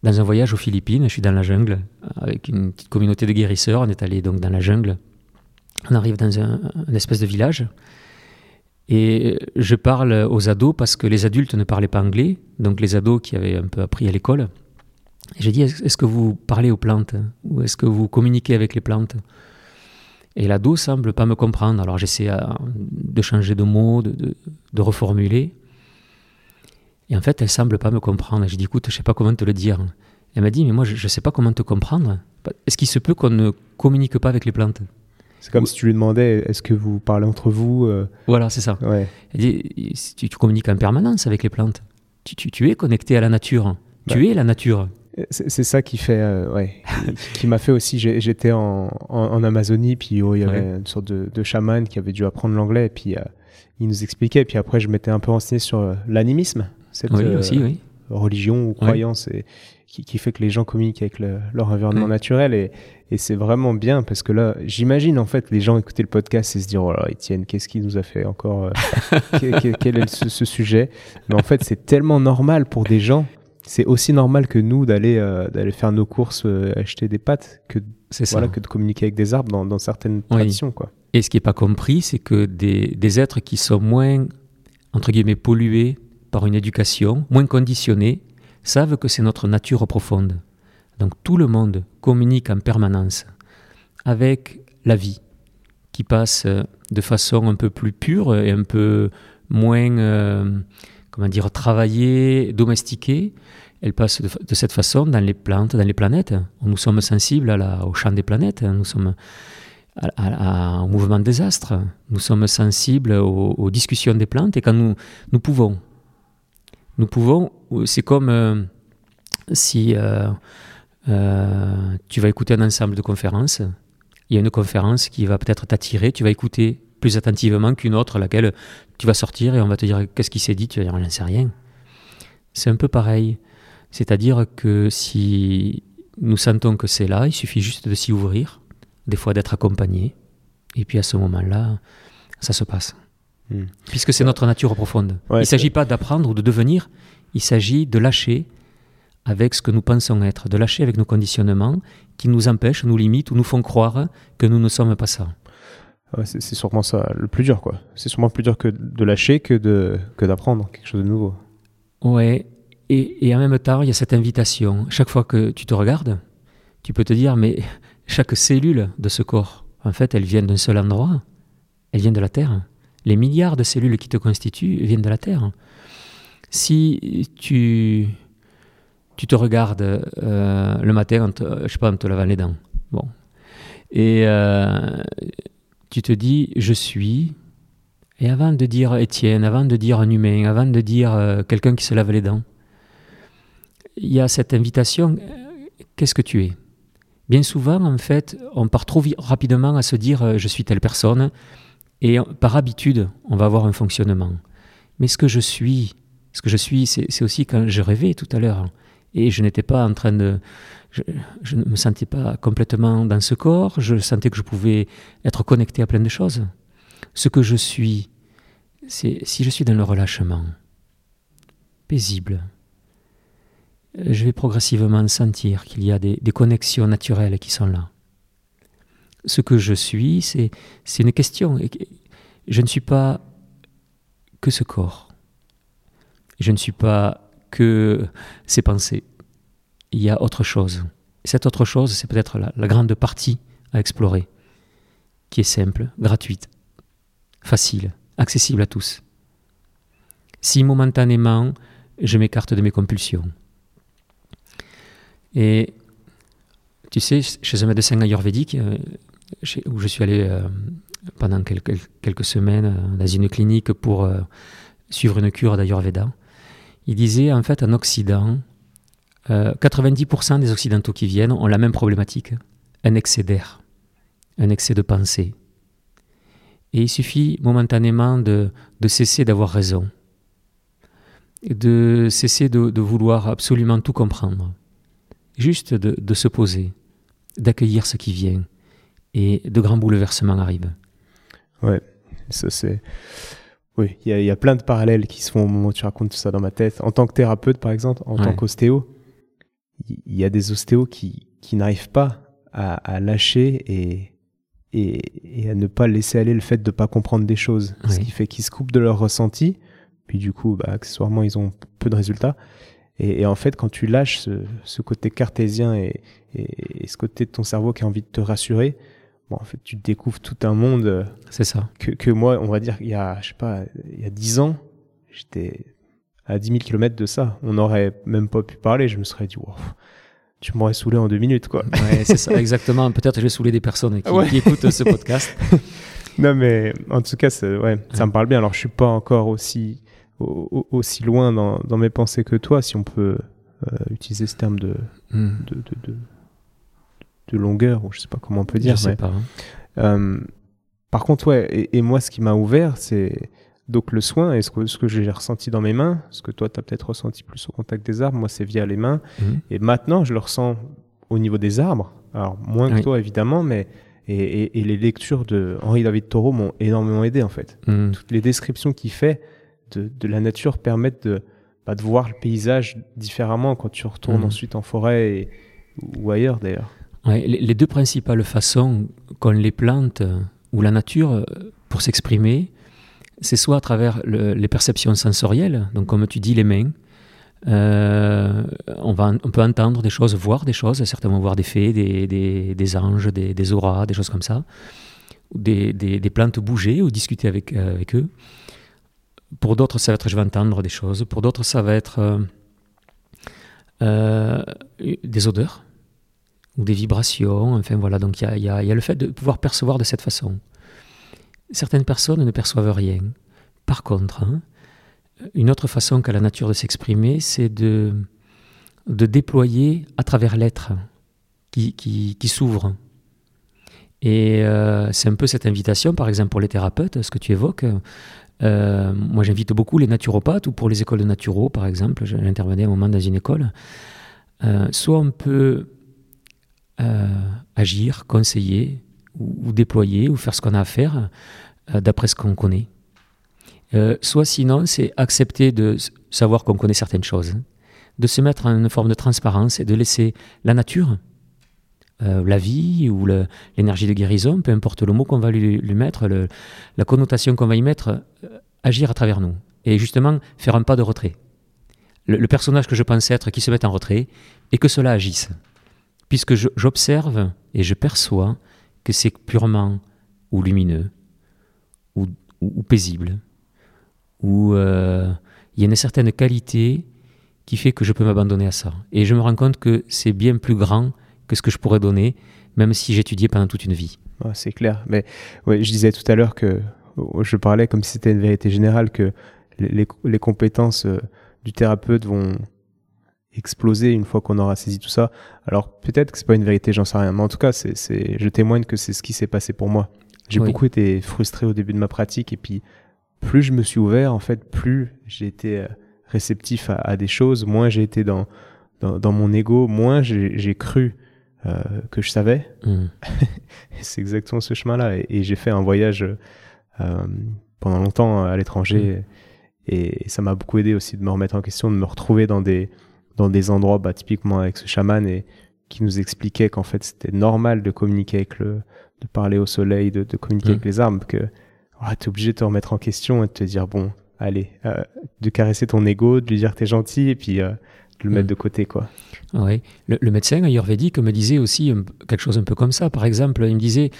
dans un voyage aux Philippines, je suis dans la jungle avec une petite communauté de guérisseurs, on est allé donc dans la jungle. On arrive dans un, espèce de village et je parle aux ados parce que les adultes ne parlaient pas anglais, donc les ados qui avaient un peu appris à l'école. J'ai dit est-ce que vous parlez aux plantes ou est-ce que vous communiquez avec les plantes? Et l'ado semble pas me comprendre. Alors j'essaie euh, de changer de mots, de, de- de reformuler. Et en fait, elle semble pas me comprendre. J'ai dit, écoute, je sais pas comment te le dire. Elle m'a dit, mais moi, je, je sais pas comment te comprendre. Est-ce qu'il se peut qu'on ne communique pas avec les plantes? C'est comme si tu lui demandais est-ce que vous parlez entre vous euh, Voilà, c'est ça. Ouais. Elle dit, tu, tu communiques en permanence avec les plantes. Tu, tu- tu es connecté à la nature. Tu Bah. es la nature. C'est ça qui fait, euh, ouais, qui, qui m'a fait aussi. J'étais en, en, en Amazonie, puis oh, il y avait Ouais. une sorte de, de chaman qui avait dû apprendre l'anglais, et puis euh, il nous expliquait. Puis après, je m'étais un peu renseigné sur euh, l'animisme, cette Oui, euh, aussi, oui. religion ou croyance, et, qui, qui fait que les gens communiquent avec le- leur environnement naturel. Et, et c'est vraiment bien parce que là, j'imagine en fait les gens écouter le podcast et se dire oh là, Étienne, qu'est-ce qu'il nous a fait encore [LAUGHS] que- que- Quel est ce, ce sujet? Mais en fait, c'est tellement normal pour des gens. C'est aussi normal que nous d'aller euh, d'aller faire nos courses, euh, acheter des pâtes, que voilà que de communiquer avec des arbres dans, dans certaines Oui. traditions quoi. Et ce qui n'est pas compris, c'est que des, des êtres qui sont moins, entre guillemets, pollués par une éducation, moins conditionnés, savent que c'est notre nature profonde. Donc tout le monde communique en permanence avec la vie, qui passe euh, de façon un peu plus pure et un peu moins, euh, comment dire, travaillée, domestiquée. Elle passe de, cette façon dans les plantes, dans les planètes. Nous sommes sensibles à la- au champ des planètes. Nous sommes à- à- au mouvement des astres. Nous sommes sensibles aux, aux discussions des plantes et quand nous, nous pouvons, nous pouvons, c'est comme euh, si euh, euh, tu vas écouter un ensemble de conférences, il y a une conférence qui va peut-être t'attirer, tu vas écouter plus attentivement qu'une autre, laquelle tu vas sortir et on va te dire qu'est-ce qui s'est dit, tu vas dire on n'en sait rien. C'est un peu pareil. C'est-à-dire que si nous sentons que c'est là, il suffit juste de s'y ouvrir, des fois d'être accompagné, et puis à ce moment-là, ça se passe. Hmm. Puisque c'est notre nature profonde. Ouais, il ne s'agit pas d'apprendre ou de devenir, il s'agit de lâcher avec ce que nous pensons être, de lâcher avec nos conditionnements qui nous empêchent, nous limitent ou nous font croire que nous ne sommes pas ça. C'est sûrement ça le plus dur quoi. C'est sûrement plus dur que de lâcher que de que d'apprendre quelque chose de nouveau. Ouais, et, et en même temps, il y a cette invitation. Chaque fois que tu te regardes, tu peux te dire, mais [LAUGHS] chaque cellule de ce corps, en fait, elle vient d'un seul endroit. Elle vient de la Terre. Les milliards de cellules qui te constituent viennent de la Terre. Si tu, tu te regardes euh, le matin, en te, je sais pas, en te lavant les dents, bon, Et euh, tu te dis, je suis. Et avant de dire Étienne, avant de dire un humain, avant de dire euh, quelqu'un qui se lave les dents, il y a cette invitation, qu'est-ce que tu es? Bien souvent, en fait, on part trop rapidement à se dire je suis telle personne, et par habitude, on va avoir un fonctionnement. Mais ce que je suis, ce que je suis, c'est aussi quand je rêvais tout à l'heure. Et je n'étais pas en train de. Je, ne me sentais pas complètement dans ce corps, je sentais que je pouvais être connecté à plein de choses. Ce que je suis, c'est si je suis dans le relâchement, paisible, je vais progressivement sentir qu'il y a des, des, connexions naturelles qui sont là. Ce que je suis, c'est une question. Je ne suis pas que ce corps. Je ne suis pas que ces pensées. Il y a autre chose. Et cette autre chose, c'est peut-être la, la, grande partie à explorer, qui est simple, gratuite, facile, accessible à tous. Si momentanément, je m'écarte de mes compulsions. Et tu sais, chez un médecin ayurvédique, euh, où je suis allé euh, pendant quelques, quelques, semaines euh, dans une clinique pour suivre une cure d'Ayurveda, il disait en fait en Occident, 90% des Occidentaux qui viennent ont la même problématique, un excès d'air, un excès de pensée. Et il suffit momentanément de, de cesser d'avoir raison, de cesser de, de, vouloir absolument tout comprendre, juste de, de se poser, d'accueillir ce qui vient, et de grands bouleversements arrivent. Ouais, ça c'est. Oui, il y, y, a plein de parallèles qui se font au moment où tu racontes tout ça dans ma tête. En tant que thérapeute, par exemple, en ouais. tant qu'ostéo, il y a des ostéos qui, qui n'arrivent pas à, à lâcher et, et, et, à ne pas laisser aller le fait de ne pas comprendre des choses. Oui. Ce qui fait qu'ils se coupent de leur ressenti. Puis du coup, bah, accessoirement, ils ont peu de résultats. Et, et en fait, quand tu lâches ce, ce côté cartésien et, et, ce côté de ton cerveau qui a envie de te rassurer, bon, en fait, tu découvres tout un monde. C'est ça. Que, que moi, on va dire, il y a, je sais pas, il y a dix ans, j'étais à 10 000 km de ça. On n'aurait même pas pu parler. Je me serais dit, wow, tu m'aurais saoulé en deux minutes, quoi. Ouais, c'est ça, [LAUGHS] exactement. Peut-être je vais saouler des personnes qui, ouais. qui écoutent ce podcast. [LAUGHS] non, mais en tout cas, ouais, ça me parle bien. Alors, je suis pas encore aussi, aussi loin dans, dans mes pensées que toi, si on peut euh, utiliser ce terme de, mm. de, de, de, de, longueur, ou je sais pas comment on peut dire. Je sais pas. Hein. Euh, par contre, ouais, et, et moi, ce qui m'a ouvert, c'est donc le soin, et ce que, ce que j'ai ressenti dans mes mains, ce que toi tu as peut-être ressenti plus au contact des arbres, moi c'est via les mains. Mmh. Et maintenant je le ressens au niveau des arbres. Alors moins que toi évidemment, mais et, et, et, les lectures de Henri David Thoreau m'ont énormément aidé en fait. Mmh. Toutes les descriptions qu'il fait de, de, la nature permettent de, bah, de voir le paysage différemment quand tu retournes mmh. ensuite en forêt et, ou ailleurs d'ailleurs. Ouais, les, les deux principales façons qu'ont les plantes ou la nature pour s'exprimer, c'est soit à travers le, les perceptions sensorielles, donc comme tu dis, les mains. Euh, on, peut entendre des choses, voir des choses, certainement voir des fées, des, anges, des, auras, des choses comme ça, des, des plantes bouger ou discuter avec, euh, avec eux. Pour d'autres, ça va être je vais entendre des choses. Pour d'autres, ça va être euh, des odeurs ou des vibrations. Enfin voilà, donc il y a le fait de pouvoir percevoir de cette façon certaines personnes ne perçoivent rien. Par contre, hein, une autre façon qu'a la nature de s'exprimer, c'est de, déployer à travers l'être qui, s'ouvre. Et euh, c'est un peu cette invitation, par exemple pour les thérapeutes, ce que tu évoques. Euh, moi, j'invite beaucoup les naturopathes ou pour les écoles de naturaux, par exemple. J'intervenais un moment dans une école. Euh, soit on peut agir, conseiller, ou, déployer ou faire ce qu'on a à faire euh, d'après ce qu'on connaît. Euh, soit sinon, c'est accepter de savoir qu'on connaît certaines choses, hein. de se mettre en une forme de transparence et de laisser la nature, euh, la vie ou l'énergie de guérison, peu importe le mot qu'on va lui, mettre, la connotation qu'on va y mettre, agir à travers nous. Et justement, faire un pas de retrait. Le, le, personnage que je pense être qui se met en retrait et que cela agisse. Puisque j'observe et je perçois que c'est purement ou lumineux, ou, ou, ou paisible, où euh, il y a une certaine qualité qui fait que je peux m'abandonner à ça. Et je me rends compte que c'est bien plus grand que ce que je pourrais donner, même si j'étudiais pendant toute une vie. c'est clair. Mais je disais tout à l'heure que je parlais comme si c'était une vérité générale que les, les compétences euh, du thérapeute vont exploser une fois qu'on aura saisi tout ça. Alors peut-être que c'est pas une vérité, j'en sais rien. Mais en tout cas, c'est, je témoigne que c'est ce qui s'est passé pour moi. J'ai beaucoup été frustré au début de ma pratique et puis plus je me suis ouvert, en fait, plus j'ai été euh, réceptif à, des choses, moins j'ai été dans, dans, mon ego, moins j'ai cru euh, que je savais. Mm. [LAUGHS] c'est exactement ce chemin-là. Et, j'ai fait un voyage euh, pendant longtemps à l'étranger. Mm. Et, ça m'a beaucoup aidé aussi de me remettre en question, de me retrouver dans des, dans des endroits, bah, typiquement avec ce chaman, et qui nous expliquait qu'en fait c'était normal de communiquer avec le, de parler au soleil, de, de communiquer avec mm. les arbres, que tu es obligé de te remettre en question et de te dire, bon, allez, euh, de caresser ton ego, de lui dire que es gentil, et puis euh, de le mettre mm. de côté, quoi. Oui, le, le médecin ayurvédique me disait aussi quelque chose un peu comme ça. Par exemple, il me disait,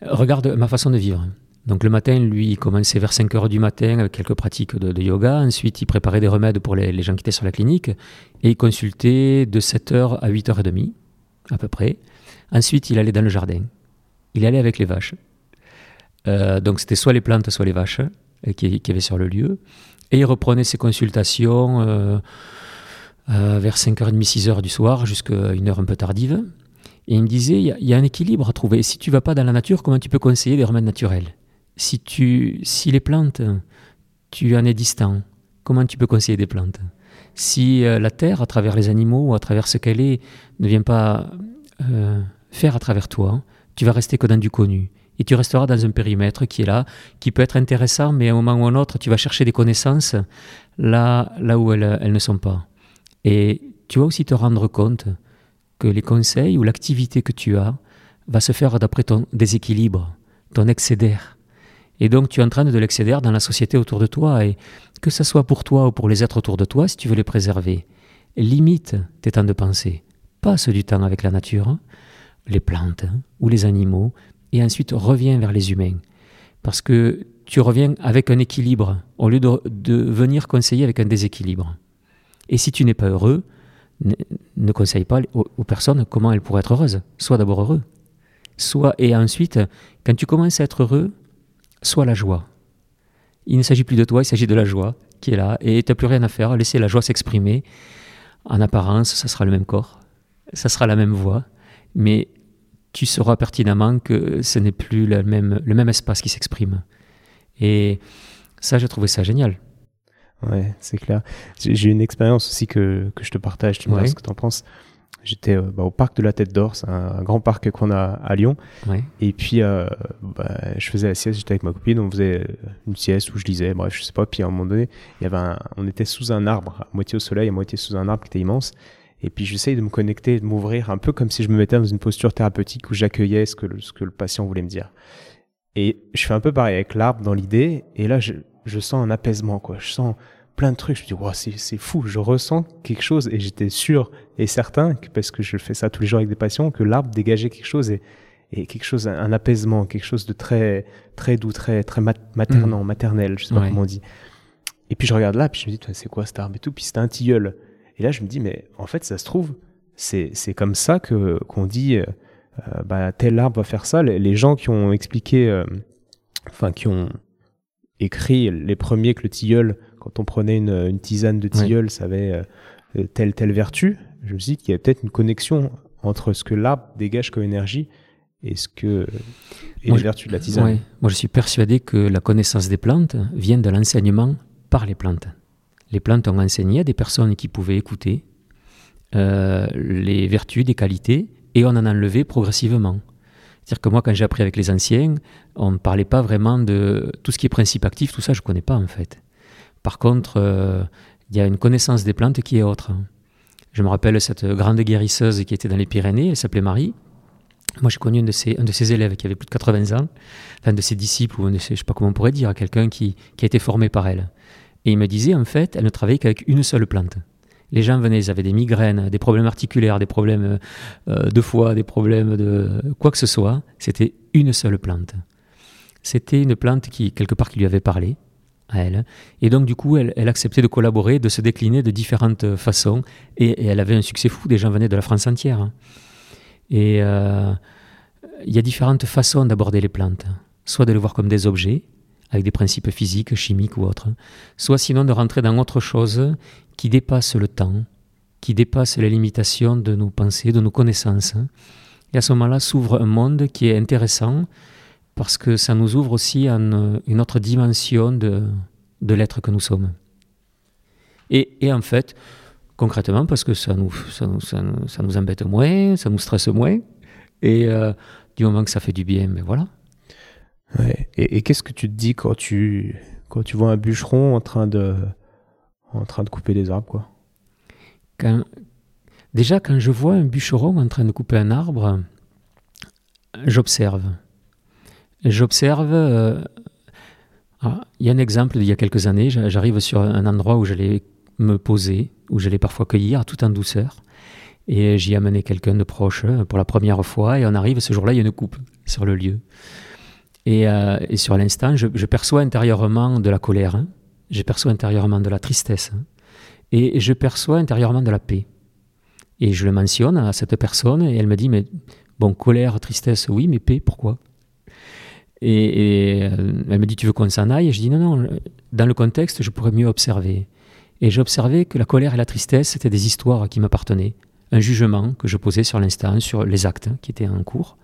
regarde ma façon de vivre. Donc le matin, lui, il commençait vers 5 heures du matin avec quelques pratiques de, yoga. Ensuite, il préparait des remèdes pour les, gens qui étaient sur la clinique. Et il consultait de 7 heures à 8 heures et demie, à peu près. Ensuite, il allait dans le jardin. Il allait avec les vaches. Euh, donc c'était soit les plantes, soit les vaches euh, qui, qui avaient sur le lieu. Et il reprenait ses consultations euh, vers 5h30, 6h du soir, jusqu'à une heure un peu tardive. Et il me disait, il y, a un équilibre à trouver. Si tu vas pas dans la nature, comment tu peux conseiller des remèdes naturels? Si, tu, si les plantes, tu en es distant, comment tu peux conseiller des plantes? Si la terre, à travers les animaux ou à travers ce qu'elle est, ne vient pas faire à travers toi, tu vas rester que dans du connu et tu resteras dans un périmètre qui est là, qui peut être intéressant, mais à un moment ou à un autre, tu vas chercher des connaissances là, là où elles, elles ne sont pas. Et tu vas aussi te rendre compte que les conseils ou l'activité que tu as va se faire d'après ton déséquilibre, ton excédère. Et donc tu entraînes de l'excédère dans la société autour de toi, et que ce soit pour toi ou pour les êtres autour de toi, si tu veux les préserver, limite tes temps de pensée, passe du temps avec la nature, les plantes ou les animaux, et ensuite reviens vers les humains. Parce que tu reviens avec un équilibre au lieu de, venir conseiller avec un déséquilibre. Et si tu n'es pas heureux, ne, conseille pas aux, personnes comment elles pourraient être heureuses. Sois d'abord heureux. Sois, et ensuite, quand tu commences à être heureux, sois la joie. Il ne s'agit plus de toi, il s'agit de la joie qui est là. Et tu n'as plus rien à faire. Laissez la joie s'exprimer. En apparence, ça sera le même corps, ça sera la même voix, mais tu sauras pertinemment que ce n'est plus le même, le même espace qui s'exprime. Et ça, j'ai trouvé ça génial. Ouais, c'est clair. J'ai une expérience aussi que, que, je te partage, tu me dis ce que tu en penses. J'étais euh, bah, au parc de la Tête d'Or, c'est un, grand parc qu'on a à Lyon. Et puis, euh, bah, je faisais la sieste, j'étais avec ma copine, on faisait une sieste où je lisais, bref, je sais pas. Puis à un moment donné, il y avait on était sous un arbre, à moitié au soleil, à moitié sous un arbre qui était immense. Et puis j'essaye de me connecter, de m'ouvrir un peu comme si je me mettais dans une posture thérapeutique où j'accueillais ce que, le, ce que le patient voulait me dire. Et je fais un peu pareil avec l'arbre dans l'idée, et là je, je, sens un apaisement, quoi. Je sens plein de trucs. Je me dis, wow, c'est fou, je ressens quelque chose, et j'étais sûr et certain, que, parce que je fais ça tous les jours avec des patients, que l'arbre dégageait quelque chose et, et quelque chose, un apaisement, quelque chose de très, très doux, très, très maternant, mmh. maternel, je sais pas comment on dit. Et puis je regarde là, puis je me dis, c'est quoi cet arbre et tout, puis c'était un tilleul. Et là, je me dis, mais en fait, ça se trouve, c'est comme ça que qu'on dit, euh, bah, tel arbre va faire ça. Les, gens qui ont expliqué, euh, enfin, qui ont écrit les premiers que le tilleul, quand on prenait une, une tisane de tilleul, ça avait euh, telle, telle vertu. Je me dis qu'il y a peut-être une connexion entre ce que l'arbre dégage comme énergie et ce que et les vertus de la tisane. Moi, je suis persuadé que la connaissance des plantes vient de l'enseignement par les plantes les plantes ont enseigné à des personnes qui pouvaient écouter euh, les vertus, des qualités, et on en a enlevé progressivement. C'est-à-dire que moi, quand j'ai appris avec les anciens, on ne parlait pas vraiment de tout ce qui est principe actif, tout ça, je ne connais pas en fait. Par contre, euh, il y a une connaissance des plantes qui est autre. Je me rappelle cette grande guérisseuse qui était dans les Pyrénées, elle s'appelait Marie. Moi, j'ai connu un de, ses, élèves qui avait plus de 80 ans, enfin de ses disciples, ou un de ses, je ne sais pas comment on pourrait dire, quelqu'un qui, a été formé par elle. Et il me disait, en fait, elle ne travaillait qu'avec une seule plante. Les gens venaient, ils avaient des migraines, des problèmes articulaires, des problèmes euh, de foie, des problèmes de quoi que ce soit. C'était une seule plante. C'était une plante qui, quelque part, qui lui avait parlé elle. Et donc, du coup, elle, acceptait de collaborer, de se décliner de différentes façons. Et, elle avait un succès fou. Des gens venaient de la France entière. Et, euh, il y a différentes façons d'aborder les plantes. Soit de les voir comme des objets, avec des principes physiques, chimiques ou autres, soit sinon de rentrer dans autre chose qui dépasse le temps, qui dépasse les limitations de nos pensées, de nos connaissances. Et à ce moment-là s'ouvre un monde qui est intéressant parce que ça nous ouvre aussi à une, autre dimension de, de l'être que nous sommes. Et, et, en fait, concrètement, parce que ça nous, ça, nous, ça, nous, embête moins, ça nous stresse moins, et euh, du moment que ça fait du bien, mais voilà. Ouais. Et, et qu'est-ce que tu te dis quand tu, quand tu vois un bûcheron en train de, en train de couper des arbres, quoi? Quand, Déjà, quand je vois un bûcheron en train de couper un arbre, j'observe. J'observe. Euh, ah, il y a un exemple d'il y a quelques années. J'arrive sur un endroit où j'allais me poser, où j'allais parfois cueillir tout en douceur. Et j'y amené quelqu'un de proche euh, pour la première fois. Et on arrive, ce jour-là, il y a une coupe sur le lieu. Et, euh, sur l'instant, je, perçois intérieurement de la colère. Hein. Je perçois intérieurement de la tristesse. Hein. Et je perçois intérieurement de la paix. Et je le mentionne à cette personne et elle me dit, mais bon, colère, tristesse, oui, mais paix, pourquoi? Et, elle me dit, tu veux qu'on s'en aille? Et je dis, non, non, dans le contexte, je pourrais mieux observer. Et j'ai observé que la colère et la tristesse, c'était des histoires qui m'appartenaient, un jugement que je posais sur l'instant, sur les actes qui étaient en cours.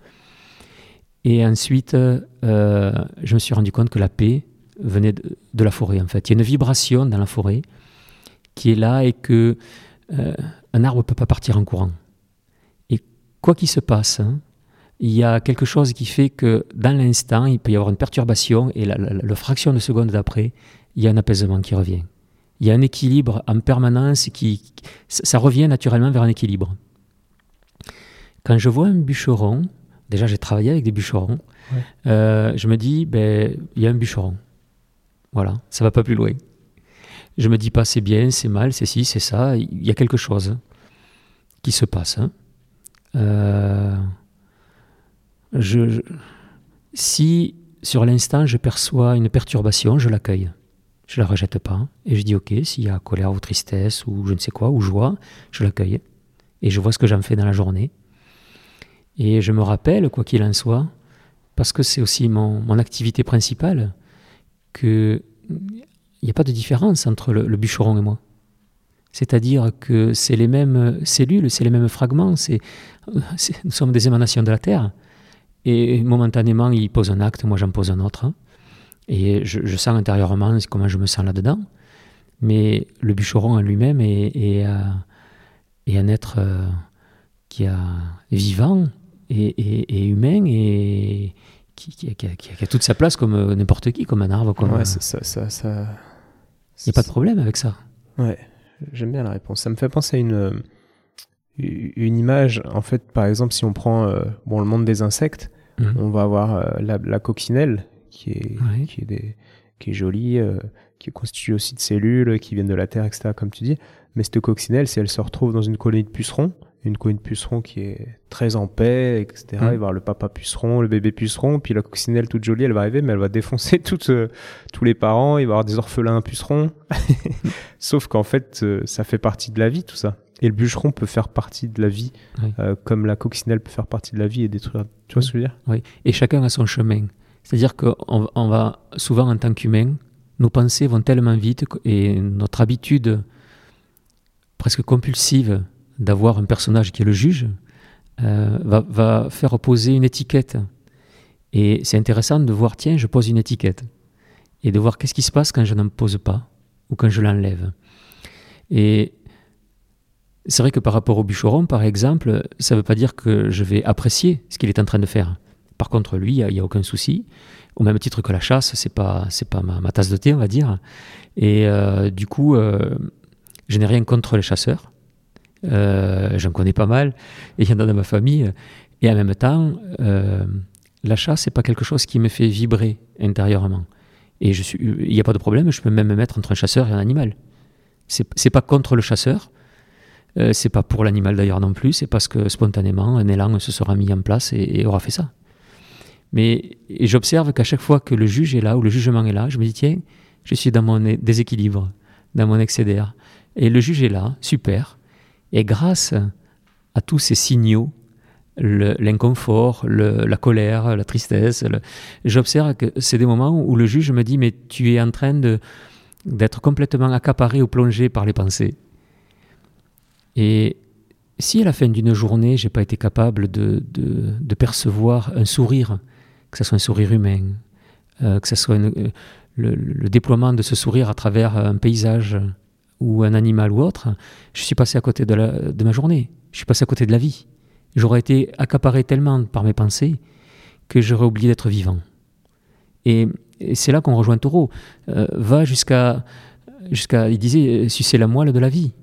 Et ensuite, euh, je me suis rendu compte que la paix venait de, la forêt, en fait. Il y a une vibration dans la forêt qui est là et que euh, un arbre ne peut pas partir en courant. Et quoi qu'il se passe, hein, il y a quelque chose qui fait que dans l'instant, il peut y avoir une perturbation et la, fraction de seconde d'après, il y a un apaisement qui revient. Il y a un équilibre en permanence qui, ça revient naturellement vers un équilibre. Quand je vois un bûcheron, déjà j'ai travaillé avec des bûcherons, euh, je me dis, ben, il y a un bûcheron. Voilà, ça va pas plus loin. Je me dis pas c'est bien, c'est mal, c'est ci, c'est ça. Il y a quelque chose qui se passe. Hein. Euh, si sur l'instant je perçois une perturbation, je l'accueille. Je la rejette pas et je dis ok, s'il y a colère ou tristesse ou je ne sais quoi ou joie, je l'accueille et je vois ce que j'en fais dans la journée. Et je me rappelle, quoi qu'il en soit, parce que c'est aussi mon, mon, activité principale, qu'il n'y a pas de différence entre le, bûcheron et moi. C'est-à-dire que c'est les mêmes cellules, c'est les mêmes fragments, c'est, nous sommes des émanations de la Terre. Et momentanément, il pose un acte, moi j'en pose un autre. Et je, sens intérieurement comment je me sens là-dedans. Mais le bûcheron en lui-même est, un être euh, qui a vivant et, humain et qui, a, toute sa place comme euh, n'importe qui, comme un arbre. Comme ouais, ça, ça, ça, Il n'y a pas de problème avec ça. Ouais, j'aime bien la réponse. Ça me fait penser à une, une image. En fait, par exemple, si on prend euh, bon, le monde des insectes, mhm. on va avoir euh, la, coccinelle qui est, qui est, des, qui est jolie, qui est constituée aussi de cellules qui viennent de la terre, etc., comme tu dis. Mais cette coccinelle, si elle se retrouve dans une colonie de pucerons, une colonie de pucerons qui est très en paix, etc. Il va y avoir le papa puceron, le bébé puceron, puis la coccinelle toute jolie, elle va arriver, mais elle va défoncer [LAUGHS] toutes, euh, tous les parents, il va y avoir des orphelins pucerons. [LAUGHS] Sauf qu'en fait, euh, ça fait partie de la vie, tout ça. Et le bûcheron peut faire partie de la vie, euh, comme la coccinelle peut faire partie de la vie et détruire. Tu vois ce que je veux dire? Oui, et chacun a son chemin. C'est-à-dire qu'on on va souvent, en tant qu'humain, nos pensées vont tellement vite et notre habitude presque compulsive d'avoir un personnage qui est le juge, euh, va, faire poser une étiquette. Et c'est intéressant de voir, tiens, je pose une étiquette. Et de voir qu'est-ce qui se passe quand je n'en pose pas ou quand je l'enlève. Et c'est vrai que par rapport au bûcheron, par exemple, ça ne veut pas dire que je vais apprécier ce qu'il est en train de faire. Par contre, lui, il n'y a, aucun souci. Au même titre que la chasse, c'est pas c'est pas ma, tasse de thé, on va dire. Et euh, du coup, euh, je n'ai rien contre les chasseurs. Euh, j'en connais pas mal, et il y en a dans ma famille. Et en même temps, euh, la chasse, c'est pas quelque chose qui me fait vibrer intérieurement. Et il n'y a pas de problème, je peux même me mettre entre un chasseur et un animal. C'est pas contre le chasseur, euh, c'est pas pour l'animal d'ailleurs non plus, c'est parce que spontanément, un élan se sera mis en place et, aura fait ça. Mais j'observe qu'à chaque fois que le juge est là ou le jugement est là, je me dis tiens, je suis dans mon déséquilibre, dans mon excédère. Et le juge est là, super. Et grâce à tous ces signaux l'inconfort, la colère, la tristesse. J'observe que c'est des moments où le juge me dit mais tu es en train d'être complètement accaparé ou plongé par les pensées. Et si à la fin d'une journée, j'ai pas été capable de, percevoir un sourire, que ce soit un sourire humain, euh, que ce soit le, le, déploiement de ce sourire à travers un paysage ou un animal ou autre, je suis passé à côté de, ma journée, je suis passé à côté de la vie. J'aurais été accaparé tellement par mes pensées que j'aurais oublié d'être vivant. Et, c'est là qu'on rejoint Taureau. Euh, va jusqu'à, jusqu'à, il disait, sucer la moelle de la vie.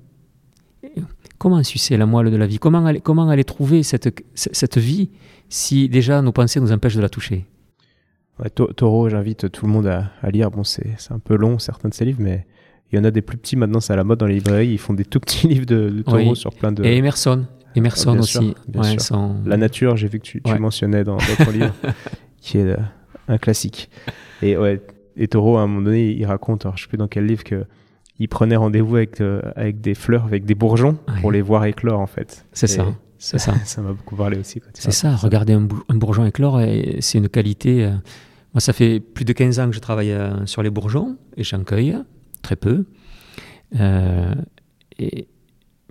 Comment sucer la moelle de la vie? Comment aller, comment aller trouver cette, cette vie si déjà nos pensées nous empêchent de la toucher? Taureau, j'invite tout le monde à, lire. Bon, c'est, un peu long certains de ces livres, mais il y en a des plus petits maintenant, c'est à la mode dans les librairies. Ils font des tout petits [LAUGHS] livres de, Taureau sur plein de. Et Emerson. Emerson ah, aussi. La nature, j'ai vu que tu, mentionnais dans, ton [LAUGHS] livre, qui est euh, un classique. Et ouais, et Taureau, à un moment donné, il raconte, alors je sais plus dans quel livre, que il prenait rendez-vous avec, euh, avec des fleurs, avec des bourgeons, pour les voir éclore en fait. C'est ça. C'est ça. [LAUGHS] ça m'a beaucoup parlé aussi. C'est ça. Regarder un, bourgeon éclore, c'est une qualité. Euh, moi, ça fait plus de 15 ans que je travaille sur les bourgeons et j'en cueille très peu. et,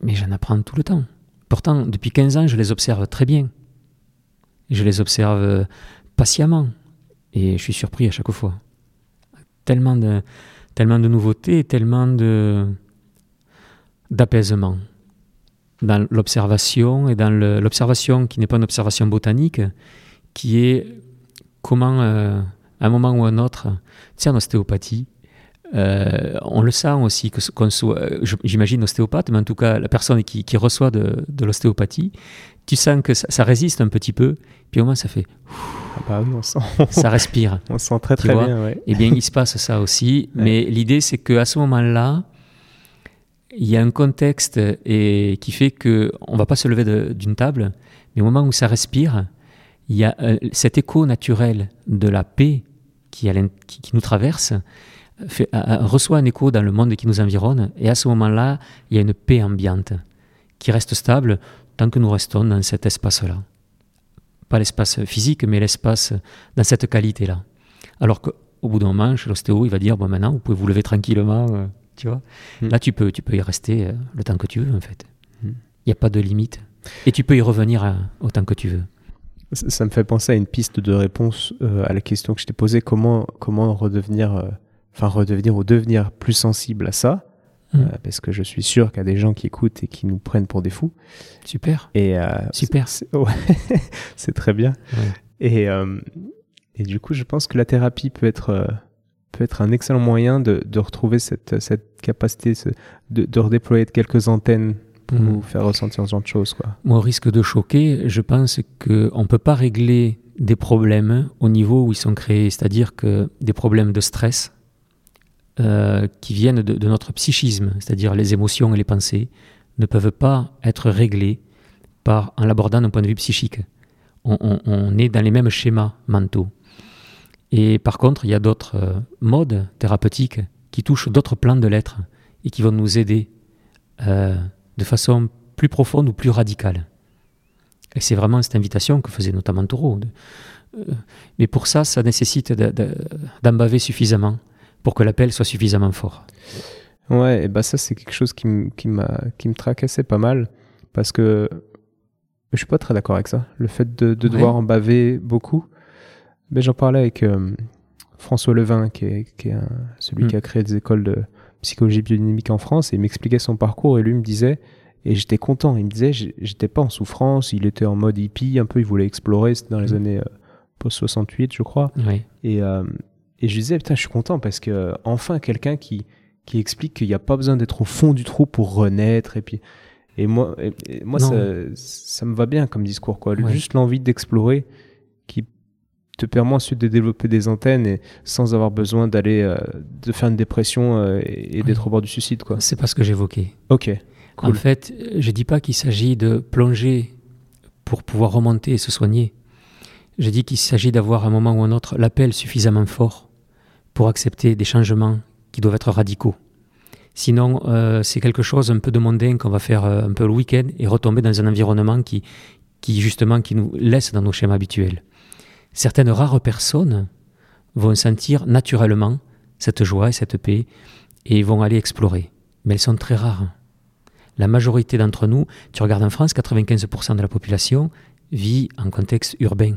mais j'en apprends tout le temps. Pourtant, depuis 15 ans, je les observe très bien. Je les observe euh, patiemment. Et je suis surpris à chaque fois. Tellement de, tellement de nouveautés, tellement de, d'apaisement dans l'observation et dans l'observation qui n'est pas une observation botanique, qui est comment, euh, à un moment ou à un autre, tiens, en ostéopathie, euh, on le sent aussi, que qu'on soit, euh, j'imagine ostéopathe, mais en tout cas la personne qui, reçoit de, l'ostéopathie, tu sens que ça, résiste un petit peu, puis au moins ça fait. Ah bah oui, on sent. [LAUGHS] ça respire. [LAUGHS] on sent très très bien. Ouais. Eh bien, il se passe ça aussi, [LAUGHS] mais l'idée c'est qu'à ce moment-là, il y a un contexte et, qui fait que on va pas se lever d'une table, mais au moment où ça respire, il y a euh, cet écho naturel de la paix qui, qui, qui nous traverse reçoit un écho dans le monde qui nous environne, et à ce moment-là, il y a une paix ambiante qui reste stable tant que nous restons dans cet espace-là. Pas l'espace physique, mais l'espace dans cette qualité-là. Alors qu'au bout d'un moment, chez l'ostéo, il va dire, bon maintenant, vous pouvez vous lever tranquillement, euh, tu vois. Hmm. Là, tu peux, tu peux y rester euh, le temps que tu veux, en fait. Hmm. Il n'y a pas de limite. Et tu peux y revenir euh, autant que tu veux. Ça, me fait penser à une piste de réponse à la question que je t'ai posée, comment, comment redevenir enfin redevenir ou devenir plus sensible à ça, mmh. euh, parce que je suis sûr qu'il y a des gens qui écoutent et qui nous prennent pour des fous. Super. Et euh, super. C'est [LAUGHS] très bien. Et, euh, et du coup, je pense que la thérapie peut être peut être un excellent moyen de, de retrouver cette, cette capacité de, de redéployer quelques antennes pour mmh. nous faire ressentir ce genre de choses. Quoi. Moi, au risque de choquer, je pense qu'on ne peut pas régler des problèmes au niveau où ils sont créés, c'est-à-dire que des problèmes de stress, euh, qui viennent de, notre psychisme, c'est-à-dire les émotions et les pensées, ne peuvent pas être réglées par, en l'abordant d'un point de vue psychique. On, est dans les mêmes schémas mentaux. Et par contre, il y a d'autres euh, modes thérapeutiques qui touchent d'autres plans de l'être et qui vont nous aider euh, de façon plus profonde ou plus radicale. Et c'est vraiment cette invitation que faisait notamment Taureau. mais pour ça, ça nécessite d'en baver suffisamment pour que l'appel soit suffisamment fort. Ouais, et bah ça c'est quelque chose qui, qui, qui me tracassait pas mal parce que je suis pas très d'accord avec ça. Le fait de, devoir en baver beaucoup. Mais j'en parlais avec euh, François Levin, qui est, qui est celui mm. qui a créé des écoles de psychologie biodynamique en France, et il m'expliquait son parcours et lui me disait, et j'étais content, il me disait, j'étais pas en souffrance, il était en mode hippie, un peu, il voulait explorer, c'était dans les mm. années euh, post-68, je crois. Oui. Et, euh, et je disais, putain, je suis content parce que enfin quelqu'un qui, qui explique qu'il n'y a pas besoin d'être au fond du trou pour renaître. Et puis, et moi, moi ça, ça, me va bien comme discours, quoi. Juste l'envie d'explorer qui te permet ensuite de développer des antennes et sans avoir besoin d'aller, euh, de faire une dépression euh, et, d'être au bord du suicide, quoi. C'est pas ce que j'évoquais. Ok. En fait, je dis pas qu'il s'agit de plonger pour pouvoir remonter et se soigner. Je dis qu'il s'agit d'avoir un moment ou un autre l'appel suffisamment fort pour accepter des changements qui doivent être radicaux. Sinon, euh, c'est quelque chose un peu de mondain qu'on va faire euh, un peu le week-end et retomber dans un environnement qui, qui justement qui nous laissent dans nos schémas habituels. Certaines rares personnes vont sentir naturellement cette joie et cette paix et vont aller explorer. Mais elles sont très rares. La majorité d'entre nous, tu regardes en France, 95% de la population vit en contexte urbain.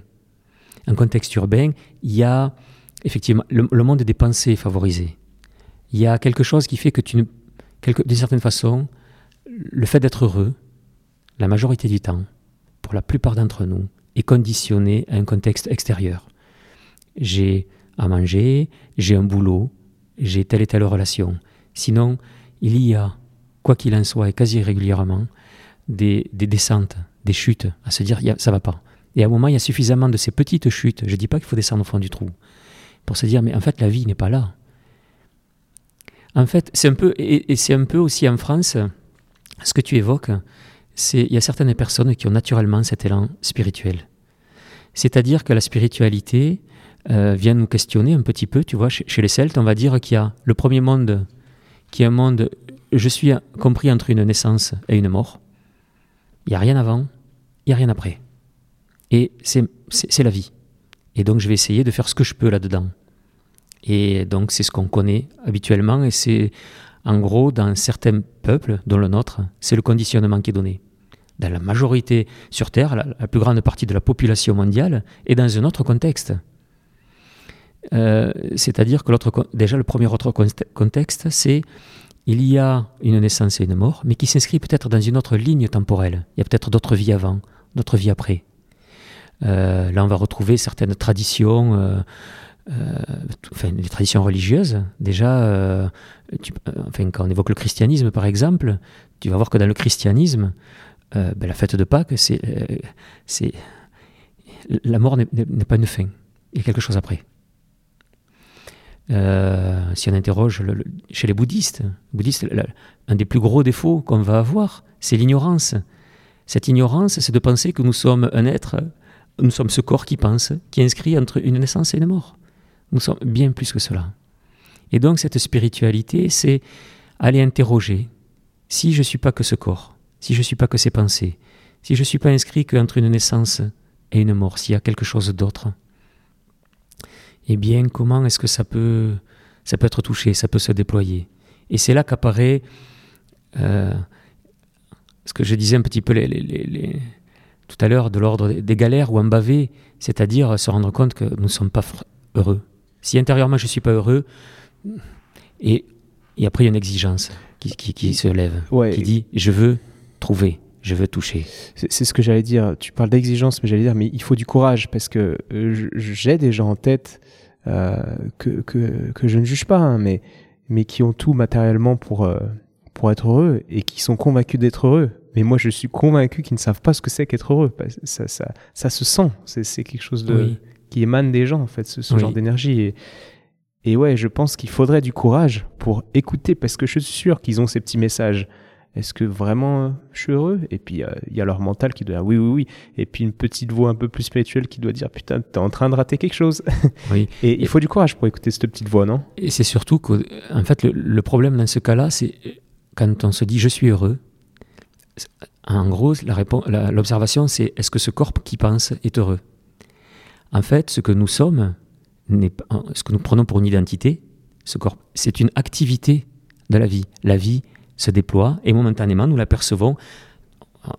En contexte urbain, il y a effectivement le, monde des pensées favorisé. Il y a quelque chose qui fait que d'une certaine façon, le fait d'être heureux, la majorité du temps, pour la plupart d'entre nous, est conditionné à un contexte extérieur. J'ai à manger, j'ai un boulot, j'ai telle et telle relation. Sinon, il y a, quoi qu'il en soit, et quasi régulièrement, des, descentes, des chutes, à se dire, ça va pas. Et à un moment, il y a suffisamment de ces petites chutes, je ne dis pas qu'il faut descendre au fond du trou, pour se dire, mais en fait, la vie n'est pas là. En fait, c'est un peu, et, c'est un peu aussi en France, ce que tu évoques, c'est il y a certaines personnes qui ont naturellement cet élan spirituel. C'est-à-dire que la spiritualité euh, vient nous questionner un petit peu, tu vois, chez, chez les Celtes, on va dire qu'il y a le premier monde qui est un monde, je suis compris entre une naissance et une mort. Il n'y a rien avant, il n'y a rien après. Et c'est la vie. Et donc je vais essayer de faire ce que je peux là-dedans. Et donc c'est ce qu'on connaît habituellement et c'est en gros dans certains peuples, dont le nôtre, c'est le conditionnement qui est donné. Dans la majorité sur Terre, la, plus grande partie de la population mondiale est dans un autre contexte. Euh, c'est-à-dire que l'autre, déjà le premier autre contexte, c'est il y a une naissance et une mort, mais qui s'inscrit peut-être dans une autre ligne temporelle. Il y a peut-être d'autres vies avant, d'autres vies après. Euh, là, on va retrouver certaines traditions, euh, euh, enfin, les traditions religieuses. Déjà, enfin, quand on évoque le christianisme, par exemple, tu vas voir que dans le christianisme, ben, la fête de Pâques, c'est, la mort n'est pas une fin. Il y a quelque chose après. si on interroge chez les bouddhistes un des plus gros défauts qu'on va avoir, c'est l'ignorance. Cette ignorance, c'est de penser que nous sommes un être nous sommes ce corps qui pense, qui est inscrit entre une naissance et une mort. Nous sommes bien plus que cela. Et donc cette spiritualité, c'est aller interroger si je ne suis pas que ce corps, si je ne suis pas que ces pensées, si je ne suis pas inscrit qu'entre une naissance et une mort, s'il y a quelque chose d'autre, eh bien comment est-ce que ça peut, ça peut être touché, ça peut se déployer? Et c'est là qu'apparaît euh, ce que je disais un petit peu les, les tout à l'heure de l'ordre des galères ou en bavé, c'est-à-dire se rendre compte que nous ne sommes pas heureux. Si intérieurement je ne suis pas heureux, et, et après il y a une exigence qui, qui, se lève, qui dit je veux trouver, je veux toucher. C'est ce que j'allais dire. Tu parles d'exigence, mais j'allais dire, mais il faut du courage parce que euh, j'ai des gens en tête euh, que, que, que, je ne juge pas, hein, mais, mais qui ont tout matériellement pour, euh, pour être heureux et qui sont convaincus d'être heureux. Mais moi, je suis convaincu qu'ils ne savent pas ce que c'est qu'être heureux. Ça, ça, ça, se sent. C'est quelque chose de, qui émane des gens, en fait, ce, genre d'énergie. Et, et ouais, je pense qu'il faudrait du courage pour écouter, parce que je suis sûr qu'ils ont ces petits messages. Est-ce que vraiment euh, je suis heureux? Et puis euh, il y a leur mental qui doit dire oui, oui, oui. Et puis une petite voix un peu plus spirituelle qui doit dire putain, t'es en train de rater quelque chose. Oui. [LAUGHS] et il faut du courage pour écouter cette petite voix, non? Et c'est surtout que, en fait, le problème dans ce cas-là, c'est quand on se dit je suis heureux, en gros, l'observation, c'est est-ce que ce corps qui pense est heureux? En fait, ce que nous sommes, ce que nous prenons pour une identité, ce corps, c'est une activité de la vie. La vie se déploie et momentanément, nous l'apercevons.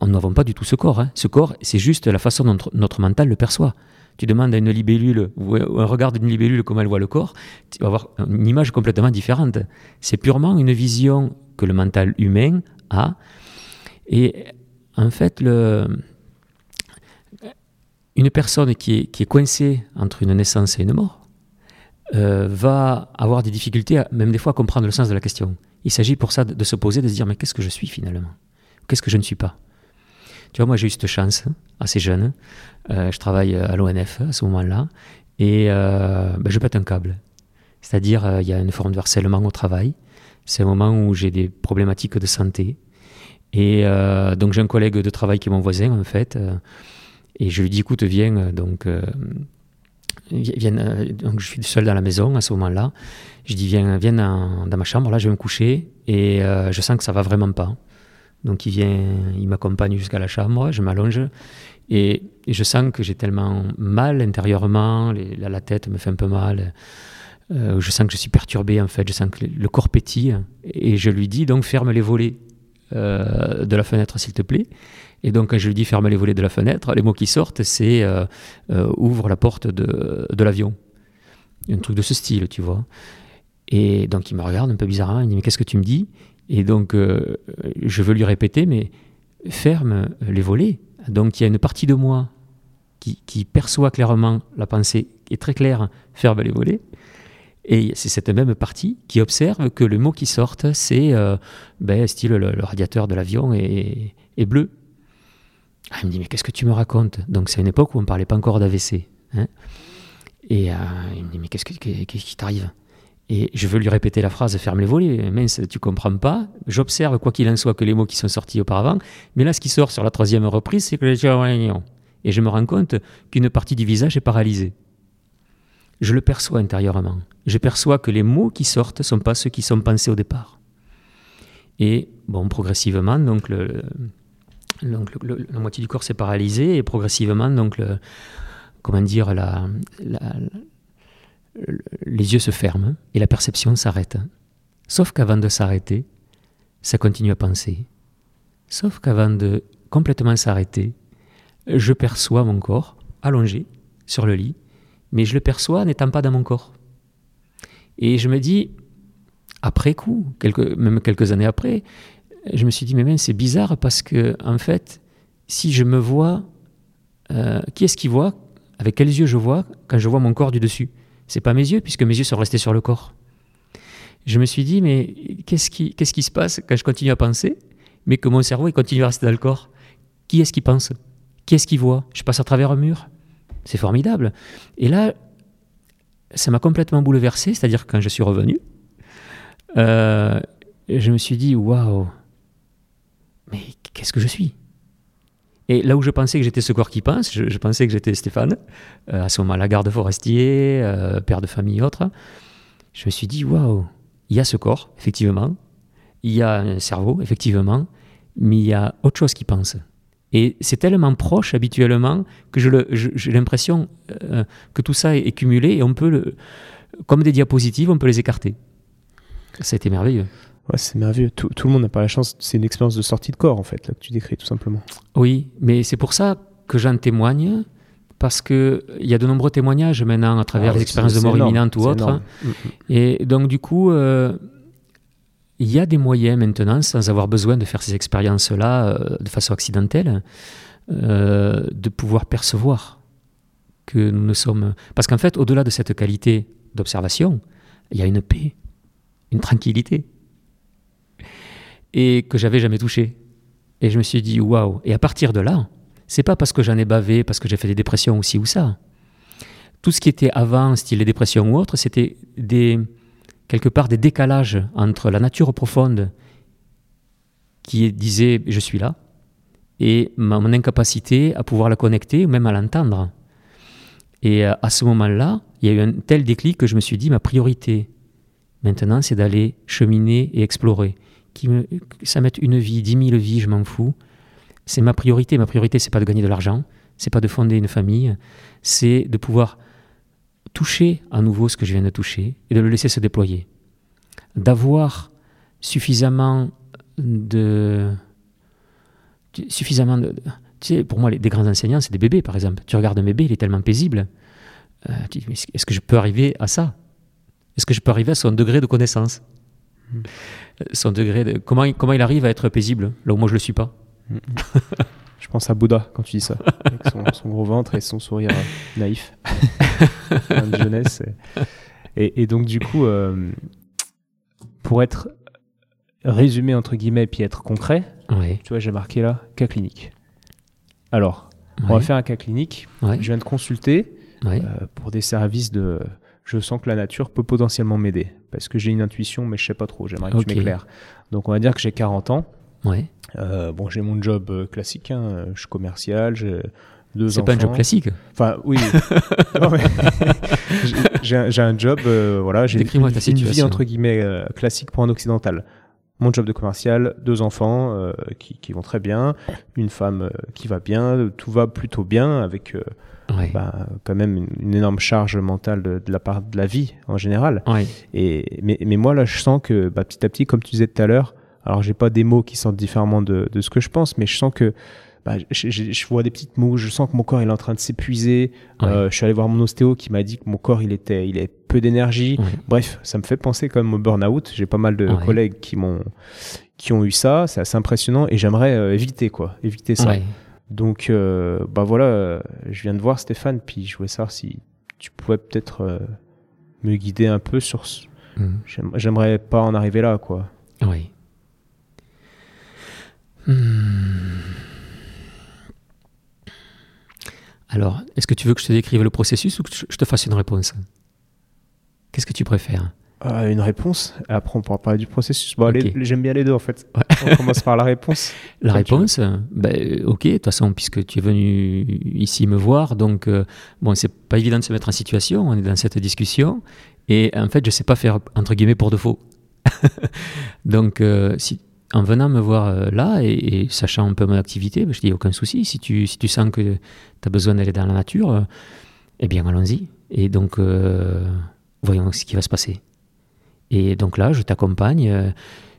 On n'avons pas du tout ce corps. Hein. Ce corps, c'est juste la façon dont notre, mental le perçoit. Tu demandes à une libellule ou un regard d'une libellule comment elle voit le corps, tu vas avoir une image complètement différente. C'est purement une vision que le mental humain a et en fait, une personne qui est, coincée entre une naissance et une mort euh, va avoir des difficultés, même des fois, à comprendre le sens de la question. Il s'agit pour ça de, se poser, de se dire, mais qu'est-ce que je suis finalement? Qu'est-ce que je ne suis pas? Tu vois, moi j'ai eu cette chance, assez jeune. Euh, je travaille à l'ONF à ce moment-là, et euh, ben, je pète un câble. C'est-à-dire, il y a une forme de harcèlement au travail. C'est un moment où j'ai des problématiques de santé, et euh, donc j'ai un collègue de travail qui est mon voisin en fait, euh, et je lui dis écoute viens euh, donc, viens, donc je suis seul dans la maison à ce moment-là. Je dis viens viens dans, ma chambre là je vais me coucher et je sens que ça va vraiment pas. Donc il vient, il m'accompagne jusqu'à la chambre, je m'allonge et, je sens que j'ai tellement mal intérieurement, la, tête me fait un peu mal. Euh, je sens que je suis perturbé en fait, je sens que le, corps pétille et je lui dis donc ferme les volets euh, de la fenêtre s'il te plaît. Et donc quand je lui dis ferme les volets de la fenêtre, les mots qui sortent c'est euh, ouvre la porte de, de l'avion. Un truc de ce style, tu vois. Et donc il me regarde un peu bizarrement, il me dit mais qu'est-ce que tu me dis? Et donc je veux lui répéter mais ferme les volets. Donc il y a une partie de moi qui, perçoit clairement la pensée, qui est très claire, ferme les volets. Et c'est cette même partie qui observe que le mot qui sort, c'est euh, ben, style le, radiateur de l'avion est, bleu. Ah, me dit, mais qu'est-ce que tu me racontes? Donc c'est une époque où on ne parlait pas encore d'AVC. Hein et euh, il me dit, mais qu'est-ce, qui t'arrive? Et je veux lui répéter la phrase, ferme les volets, mince, tu comprends pas. J'observe, quoi qu'il en soit, que les mots qui sont sortis auparavant. Mais là, ce qui sort sur la troisième reprise, c'est que et je me rends compte qu'une partie du visage est paralysée. Je le perçois intérieurement. Je perçois que les mots qui sortent ne sont pas ceux qui sont pensés au départ. Et bon, progressivement, donc, la moitié du corps s'est paralysé et progressivement, donc, comment dire, la, les yeux se ferment et la perception s'arrête. Sauf qu'avant de s'arrêter, ça continue à penser. Sauf qu'avant de complètement s'arrêter, je perçois mon corps allongé sur le lit, mais je le perçois n'étant pas dans mon corps. Et je me dis, après coup, même quelques années après, je me suis dit, mais même c'est bizarre parce que, en fait, si je me vois, euh, qui est-ce qui voit Avec quels yeux je vois quand je vois mon corps du dessus? C'est pas mes yeux, puisque mes yeux sont restés sur le corps. Je me suis dit, mais qu'est-ce qui, qui se passe quand je continue à penser, mais que mon cerveau continue à rester dans le corps? Qui est-ce qui pense? Qu'est-ce qu'il voit? Je passe à travers un mur. C'est formidable. Et là, ça m'a complètement bouleversé, c'est-à-dire quand je suis revenu, euh, je me suis dit, waouh, mais qu'est-ce que je suis? Et là où je pensais que j'étais ce corps qui pense, je, pensais que j'étais Stéphane, euh, à ce moment-là, garde forestier, euh, père de famille, autre, je me suis dit, waouh, il y a ce corps, effectivement, il y a un cerveau, effectivement, mais il y a autre chose qui pense. Et c'est tellement proche habituellement que j'ai l'impression euh, que tout ça est, cumulé et on peut, le, comme des diapositives, on peut les écarter. Ça a été merveilleux. Ouais, c'est merveilleux. Tout, le monde n'a pas la chance. C'est une expérience de sortie de corps, en fait, là, que tu décris, tout simplement. Oui, mais c'est pour ça que j'en témoigne, parce qu'il y a de nombreux témoignages maintenant à travers ah les expériences de mort imminente ou autres. Mm, mm. Et donc, du coup, euh, il y a des moyens maintenant, sans avoir besoin de faire ces expériences-là euh, de façon accidentelle, euh, de pouvoir percevoir que nous ne sommes... Parce qu'en fait, au-delà de cette qualité d'observation, il y a une paix, une tranquillité, et que j'avais jamais touché. Et je me suis dit, waouh Et à partir de là, c'est pas parce que j'en ai bavé, parce que j'ai fait des dépressions aussi ou ça. Tout ce qui était avant, style les dépressions ou autre, c'était des quelque part des décalages entre la nature profonde qui disait je suis là et mon incapacité à pouvoir la connecter ou même à l'entendre. Et euh, à ce moment-là, il y a eu un tel déclic que je me suis dit ma priorité maintenant c'est d'aller cheminer et explorer. Qui ça mette une vie, dix mille vies, je m'en fous. C'est ma priorité. Ma priorité, c'est pas de gagner de l'argent, c'est pas de fonder une famille, c'est de pouvoir toucher à nouveau ce que je viens de toucher et de le laisser se déployer. D'avoir suffisamment de. Suffisamment de. Tu sais, pour moi, les, des grands enseignants, c'est des bébés, par exemple. Tu regardes un bébé, il est tellement paisible. Euh, est-ce que je peux arriver à ça? Est-ce que je peux arriver à son degré de connaissance? Hmm. Son degré de. Comment, comment il arrive à être paisible, là où moi je ne le suis pas? Hmm. [LAUGHS] Je pense à Bouddha quand tu dis ça, [LAUGHS] avec son, gros ventre et son sourire euh, naïf [LAUGHS] de jeunesse. Et, donc du coup, euh, pour être résumé entre guillemets puis être concret, tu vois, j'ai marqué là cas clinique. Alors, on va faire un cas clinique. Je viens de consulter euh, pour des services de. Je sens que la nature peut potentiellement m'aider parce que j'ai une intuition, mais je sais pas trop. J'aimerais que tu m'éclaires. Donc, on va dire que j'ai 40 ans. Ouais. Euh, bon, j'ai mon job euh, classique, hein. je suis commercial, j'ai deux enfants. C'est pas un job classique Enfin, oui. [LAUGHS] [LAUGHS] j'ai un job, euh, voilà, j'ai une, une vie entre guillemets classique pour un occidental. mon job de commercial, deux enfants euh, qui, qui, vont très bien, une femme euh, qui va bien, tout va plutôt bien avec euh, bah, quand même une, une, énorme charge mentale de, de, la part de la vie en général. Et, mais, mais, moi là, je sens que bah, petit à petit, comme tu disais tout à l'heure, alors j'ai pas des mots qui sortent différemment de, de, ce que je pense, mais je sens que bah, je, je, vois des petites mouches, je sens que mon corps il est en train de s'épuiser. Euh, je suis allé voir mon ostéo qui m'a dit que mon corps il était, il est peu d'énergie. Bref, ça me fait penser quand même au burn-out. J'ai pas mal de collègues qui m'ont, qui ont eu ça. C'est assez impressionnant et j'aimerais euh, éviter quoi, éviter ça. Donc euh, bah voilà, je viens de voir Stéphane, puis je voulais savoir si tu pouvais peut-être me guider un peu sur. Ce... Mmh. J'aimerais pas en arriver là quoi. Oui. Mmh. Alors, est-ce que tu veux que je te décrive le processus ou que je te fasse une réponse? Qu'est-ce que tu préfères? Euh, Une réponse? Après, on pourra parler du processus. Bon, j'aime bien les deux en fait. On commence par la réponse. [LAUGHS] La réponse, ben, ok. De toute façon, puisque tu es venu ici me voir, donc euh, bon, c'est pas évident de se mettre en situation. On est dans cette discussion et en fait, je sais pas faire entre guillemets pour de faux. [LAUGHS] donc, euh, si en venant me voir euh, là et, sachant un peu mon activité, ben, je dis aucun souci. Si tu, si tu sens que tu as besoin d'aller dans la nature, euh, eh bien allons-y. Et donc, euh, voyons ce qui va se passer. Et donc là, je t'accompagne.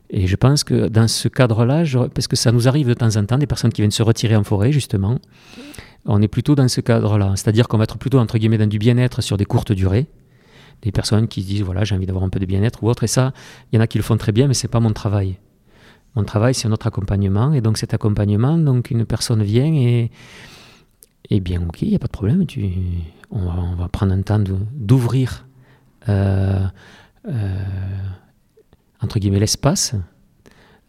et je pense que dans ce cadre-là, parce que ça nous arrive de temps en temps, des personnes qui viennent se retirer en forêt, justement, on est plutôt dans ce cadre-là. C'est-à-dire qu'on va être plutôt, entre guillemets, dans du bien-être sur des courtes durées. Des personnes qui disent, voilà, j'ai envie d'avoir un peu de bien-être ou autre. Et ça, il y en a qui le font très bien, mais c'est pas mon travail. Mon travail, c'est notre accompagnement. Et donc, cet accompagnement, donc une personne vient et, et bien, ok, il n'y a pas de problème. Tu, on, va, prendre un temps d'ouvrir, euh, euh, entre guillemets, l'espace.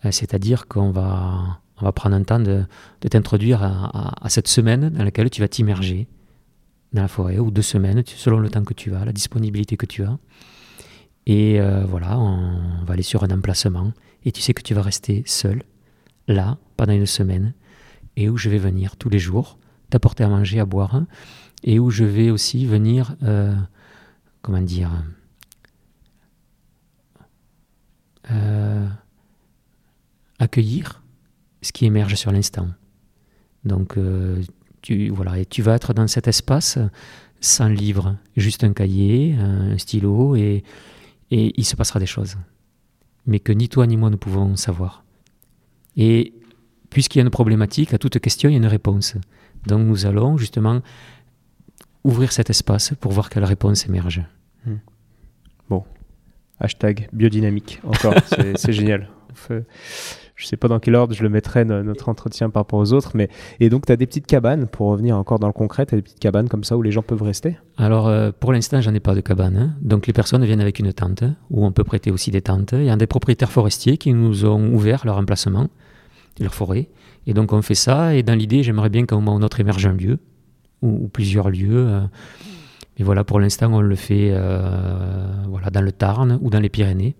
Euh, c'est-à-dire qu'on va, on va prendre un temps de, t'introduire à, cette semaine dans laquelle tu vas t'immerger dans la forêt, ou deux semaines, selon le temps que tu as, la disponibilité que tu as. Et voilà, on va aller sur un emplacement et tu sais que tu vas rester seul, là, pendant une semaine, et où je vais venir tous les jours t'apporter à manger, à boire, et où je vais aussi venir, euh, comment dire, euh, accueillir ce qui émerge sur l'instant. Donc, euh, tu, voilà, tu vas être dans cet espace sans livre, juste un cahier, un stylo, et, et il se passera des choses mais que ni toi ni moi ne pouvons savoir. Et puisqu'il y a une problématique, à toute question, il y a une réponse. Donc nous allons justement ouvrir cet espace pour voir quelle réponse émerge. Hmm. Bon, hashtag biodynamique, encore, c'est [LAUGHS] génial je sais pas dans quel ordre je le mettrai notre entretien par rapport aux autres, mais et donc tu as des petites cabanes pour revenir encore dans le concret, tu as des petites cabanes comme ça où les gens peuvent rester? Alors euh, pour l'instant, j'en ai pas de cabane. Hein. Donc les personnes viennent avec une tente où on peut prêter aussi des tentes. Il y a des propriétaires forestiers qui nous ont ouvert leur emplacement, leur forêt. Et donc on fait ça et dans l'idée, j'aimerais bien qu'à un moment ou autre émerge un lieu ou, plusieurs lieux. Euh. mais voilà, pour l'instant, on le fait euh, voilà, dans le Tarn ou dans les Pyrénées.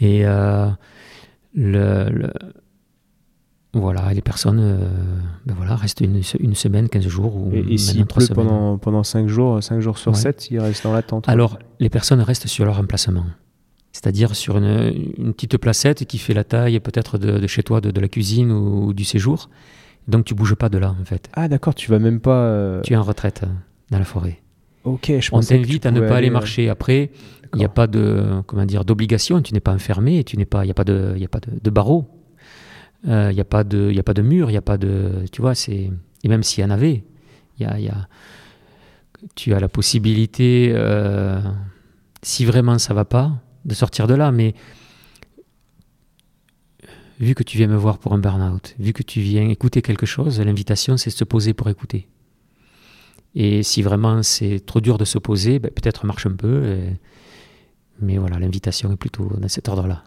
Et le, voilà, les personnes euh, ben voilà, restent une, une, semaine, 15 jours. Ou et, et s'il pleut pendant, pendant 5 jours, 5 jours sur 7, ils restent dans la tente Alors, les personnes restent sur leur emplacement. C'est-à-dire sur une, une, petite placette qui fait la taille peut-être de, chez toi, de, la cuisine ou, du séjour. Donc tu bouges pas de là en fait. Ah d'accord, tu vas même pas. Euh, tu es en retraite euh, dans la forêt. Ok, je On t'invite à ne pas aller marcher. Après, il n'y a pas de comment dire d'obligation. Tu n'es pas enfermé. Tu n'es pas. Il n'y a pas de. Il a pas de, de barreaux. Euh, il n'y a pas de. Il y a pas de mur. Il n'y a pas de. Tu vois. C'est. Et même s'il y en avait, il y a, y a, Tu as la possibilité, euh, si vraiment ça va pas, de sortir de là. Mais vu que tu viens me voir pour un burn-out, vu que tu viens écouter quelque chose, l'invitation c'est de se poser pour écouter. Et si vraiment c'est trop dur de s'opposer, ben, peut-être marche un peu. Mais voilà, l'invitation est plutôt dans cet ordre-là.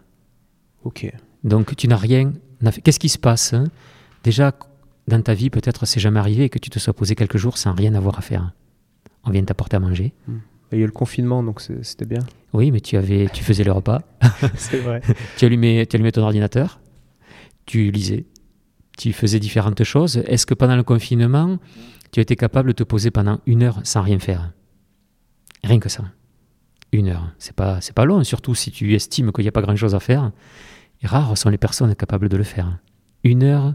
Ok. Donc tu n'as rien. Qu'est-ce qui se passe hein? Déjà, dans ta vie, peut-être c'est jamais arrivé que tu te sois posé quelques jours sans rien avoir à faire. On vient t'apporter à manger. Hmm. Il y a eu le confinement, donc c'était bien. Oui, mais tu, avais, tu faisais le repas. [LAUGHS] c'est vrai. [LAUGHS] tu, allumais, tu allumais ton ordinateur, tu lisais, tu faisais différentes choses. Est-ce que pendant le confinement, tu étais capable de te poser pendant une heure sans rien faire? Rien que ça. Une heure. C'est pas, c'est pas long, surtout si tu estimes qu'il n'y a pas grand-chose à faire. Rares sont les personnes capables de le faire. Une heure,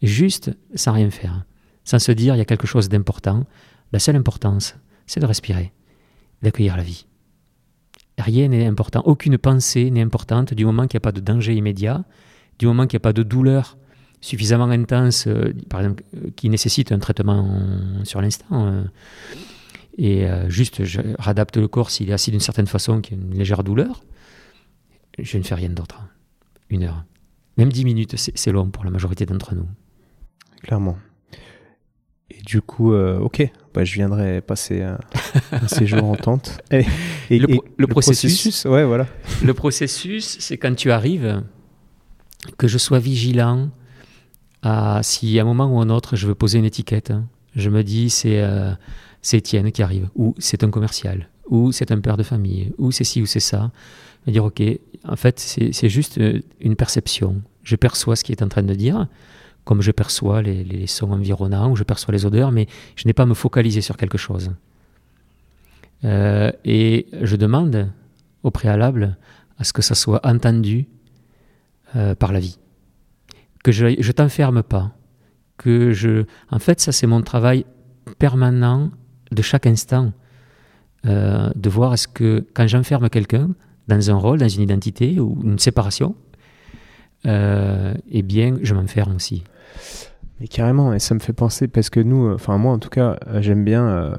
juste sans rien faire. Sans se dire, il y a quelque chose d'important. La seule importance, c'est de respirer, d'accueillir la vie. Rien n'est important, aucune pensée n'est importante du moment qu'il n'y a pas de danger immédiat, du moment qu'il n'y a pas de douleur suffisamment intense, euh, par exemple, euh, qui nécessite un traitement sur l'instant. Euh, et juste, je réadapte le corps s'il est assis d'une certaine façon, qu'il y a une légère douleur. Je ne fais rien d'autre. Une heure. Même dix minutes, c'est long pour la majorité d'entre nous. Clairement. Et du coup, ok, bah, je viendrai passer un, [LAUGHS] séjour en tente. Et, le, processus, ouais, voilà. Le processus, c'est quand tu arrives, que je sois vigilant à si à un moment ou un autre je veux poser une étiquette. Hein. Je me dis c'est euh, c'est Étienne qui arrive, ou c'est un commercial, ou c'est un père de famille, ou c'est ci ou c'est ça. Me dire ok, en fait c'est juste euh, une perception. Je perçois ce qui est en train de dire, comme je perçois les, sons environnants, ou je perçois les odeurs, mais je n'ai pas à me focaliser sur quelque chose. Euh, et je demande au préalable à ce que ça soit entendu par la vie que je ne t'enferme pas, que je... En fait, ça c'est mon travail permanent de chaque instant, euh, de voir est-ce que quand j'enferme quelqu'un dans un rôle, dans une identité ou une séparation, euh, eh bien, je m'enferme aussi. Mais carrément, et ça me fait penser, parce que nous, enfin moi en tout cas, j'aime bien euh,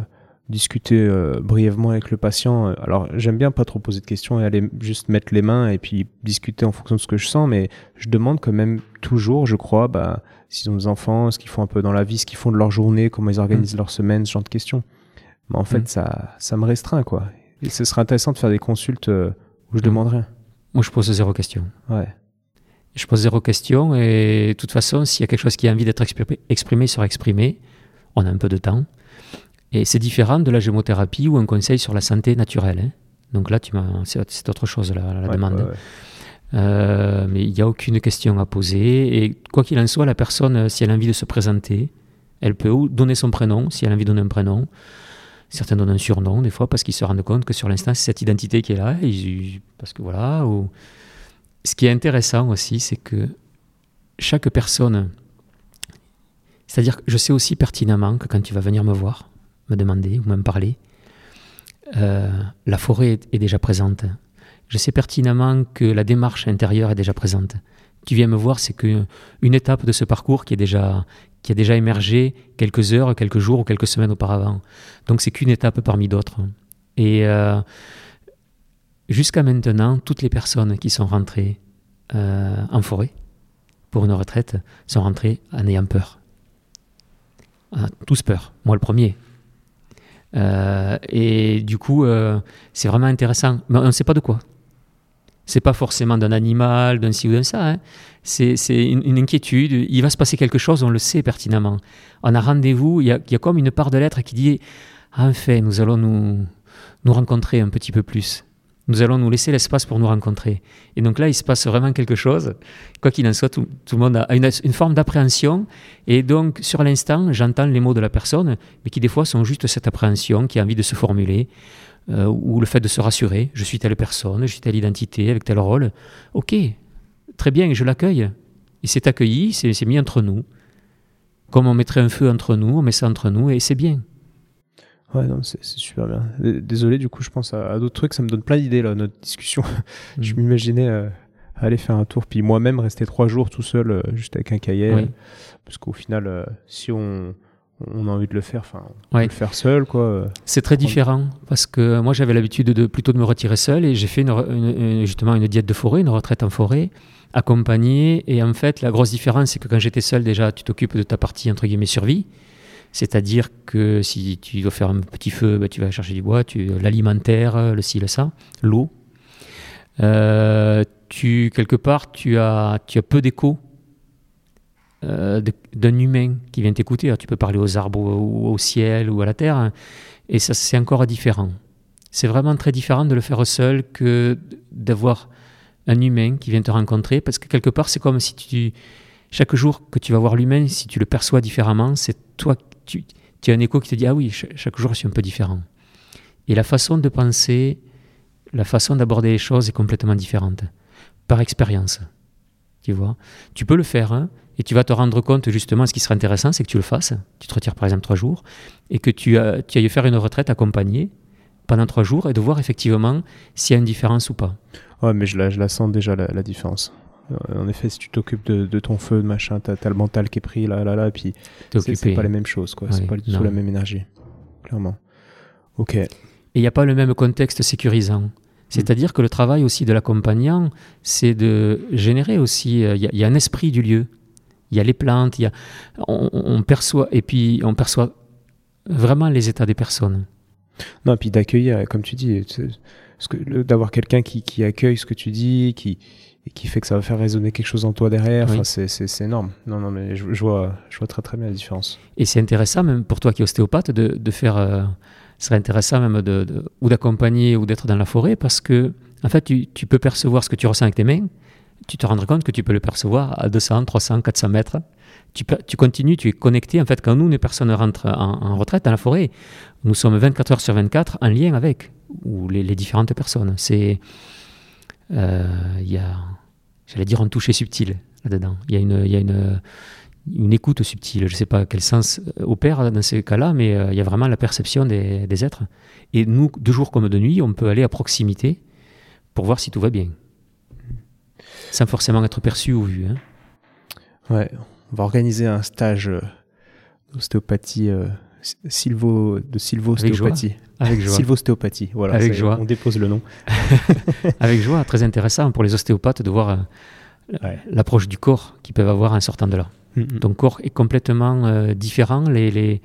discuter euh, brièvement avec le patient. Alors, j'aime bien pas trop poser de questions et aller juste mettre les mains et puis discuter en fonction de ce que je sens, mais je demande quand même toujours, je crois, bah, s'ils ont des enfants, ce qu'ils font un peu dans la vie, ce qu'ils font de leur journée, comment ils organisent mm. leur semaine, ce genre de questions. Mais en fait, mm. ça, ça me restreint, quoi. Et ce serait intéressant de faire des consultes euh, où je mm. demande rien. Moi, je pose zéro question. Ouais. Je pose zéro question et de toute façon, s'il y a quelque chose qui a envie d'être exprimé, exprimé sera exprimé. On a un peu de temps. Et c'est différent de la gémothérapie ou un conseil sur la santé naturelle. Hein. Donc là, tu c'est autre chose la, la demande. Euh, mais il n'y a aucune question à poser. Et quoi qu'il en soit, la personne, si elle a envie de se présenter, elle peut donner son prénom, si elle a envie de donner un prénom. Certains donnent un surnom, des fois, parce qu'ils se rendent compte que sur l'instant, c'est cette identité qui est là. voilà. Ou... Ce qui est intéressant aussi, c'est que chaque personne. C'est-à-dire que je sais aussi pertinemment que quand tu vas venir me voir, me demander ou me parler, euh, la forêt est, déjà présente. Je sais pertinemment que la démarche intérieure est déjà présente. Tu viens me voir, c'est qu'une étape de ce parcours qui, est déjà, qui a déjà émergé quelques heures, quelques jours ou quelques semaines auparavant. Donc c'est qu'une étape parmi d'autres. Et euh, jusqu'à maintenant, toutes les personnes qui sont rentrées euh, en forêt pour une retraite sont rentrées en ayant peur. tous peur, moi le premier. Euh, et du coup, c'est vraiment intéressant. Mais on ne sait pas de quoi. C'est pas forcément d'un animal, d'un ci ou d'un ça. Hein. C'est une, inquiétude. Il va se passer quelque chose, on le sait pertinemment. On a rendez-vous, il, y a, comme une part de l'être qui dit Enfin, nous allons nous, nous rencontrer un petit peu plus nous allons nous laisser l'espace pour nous rencontrer. Et donc là, il se passe vraiment quelque chose. Quoi qu'il en soit, tout, le monde a une, forme d'appréhension. Et donc, sur l'instant, j'entends les mots de la personne, mais qui des fois sont juste cette appréhension qui a envie de se formuler, euh, ou le fait de se rassurer. Je suis telle personne, je suis telle identité, avec tel rôle. Ok, très bien, je l'accueille. Et c'est accueilli, c'est mis entre nous. Comme on mettrait un feu entre nous, on met ça entre nous, et c'est bien. Ouais, non, c'est super bien. Désolé, du coup, je pense à, d'autres trucs. Ça me donne plein d'idées, là, notre discussion. [LAUGHS] je mm. m'imaginais euh, aller faire un tour, puis moi-même rester trois jours tout seul, euh, juste avec un cahier. parce qu'au final, euh, si on, on, a envie de le faire, enfin, le faire seul, quoi. C'est très différent, parce que moi, j'avais l'habitude de plutôt de me retirer seul, et j'ai fait une, justement une diète de forêt, une retraite en forêt, accompagnée. Et en fait, la grosse différence, c'est que quand j'étais seul, déjà, tu t'occupes de ta partie, entre guillemets, survie. C'est-à-dire que si tu dois faire un petit feu, bah, tu vas chercher du bois, tu, l'alimentaire, le ci, le ça, l'eau. Euh, tu, quelque part, tu as, tu as peu d'écho euh, d'un humain qui vient t'écouter. Tu peux parler aux arbres ou au ciel ou à la terre, et ça, c'est encore différent. C'est vraiment très différent de le faire seul que d'avoir un humain qui vient te rencontrer, parce que quelque part, c'est comme si tu, chaque jour que tu vas voir l'humain, si tu le perçois différemment, c'est toi tu, as un écho qui te dit Ah oui, chaque jour je suis un peu différent. Et la façon de penser la façon d'aborder les choses est complètement différente, par expérience. Tu vois, tu peux le faire hein, et tu vas te rendre compte justement, ce qui serait intéressant, c'est que tu le fasses. Tu te retires par exemple trois jours et que tu, tu ailles faire une retraite accompagnée pendant trois jours et de voir effectivement s'il y a une différence ou pas. Ouais, mais je la, je la sens déjà la, différence. Euh, en effet, si tu t'occupes de, ton feu, de machin, t'as as le mental qui est pris là, là, là, et puis c'est pas les mêmes choses, quoi. c'est pas du tout la même énergie, clairement. Ok. Et il n'y a pas le même contexte sécurisant. C'est-à-dire que le travail aussi de l'accompagnant, c'est de générer aussi. Euh, il y, a un esprit du lieu. Il y a les plantes. Y a, on, perçoit et puis on perçoit vraiment les états des personnes. Non, et puis d'accueillir, comme tu dis, d'avoir quelqu'un qui, qui, accueille ce que tu dis, qui, qui fait que ça va faire résonner quelque chose en toi derrière, c'est énorme. Non, non, mais je, vois, je vois très très bien la différence. Et c'est intéressant, même pour toi qui es ostéopathe, de, de faire. Euh, ce serait intéressant même de, ou d'accompagner ou d'être dans la forêt parce que, en fait, tu, tu, peux percevoir ce que tu ressens avec tes mains. Tu te rends compte que tu peux le percevoir à 200, 300, 400 mètres. Tu, tu continues, tu es connecté. En fait, quand nous, les personnes rentrent en, retraite dans la forêt, nous sommes 24 heures sur 24 en lien avec ou les, différentes personnes. C'est. Euh, il y a, j'allais dire, un toucher subtil là-dedans. Il y a une. Y a une une écoute subtile. Je ne sais pas quel sens euh, opère dans ces cas-là, mais euh, il y a vraiment la perception des, êtres. Et nous, de jour comme de nuit, on peut aller à proximité pour voir si tout va bien. Sans forcément être perçu ou vu. Hein. Ouais, on va organiser un stage euh, d'ostéopathie, silvo, de silvo-ostéopathie. Avec joie. Voilà. Avec joie. On dépose le nom. [LAUGHS] [LAUGHS] Avec joie, très intéressant pour les ostéopathes de voir l'approche du corps qu'ils peuvent avoir en sortant de là. Mm-hmm. Ton corps est complètement euh, différent. Les, les...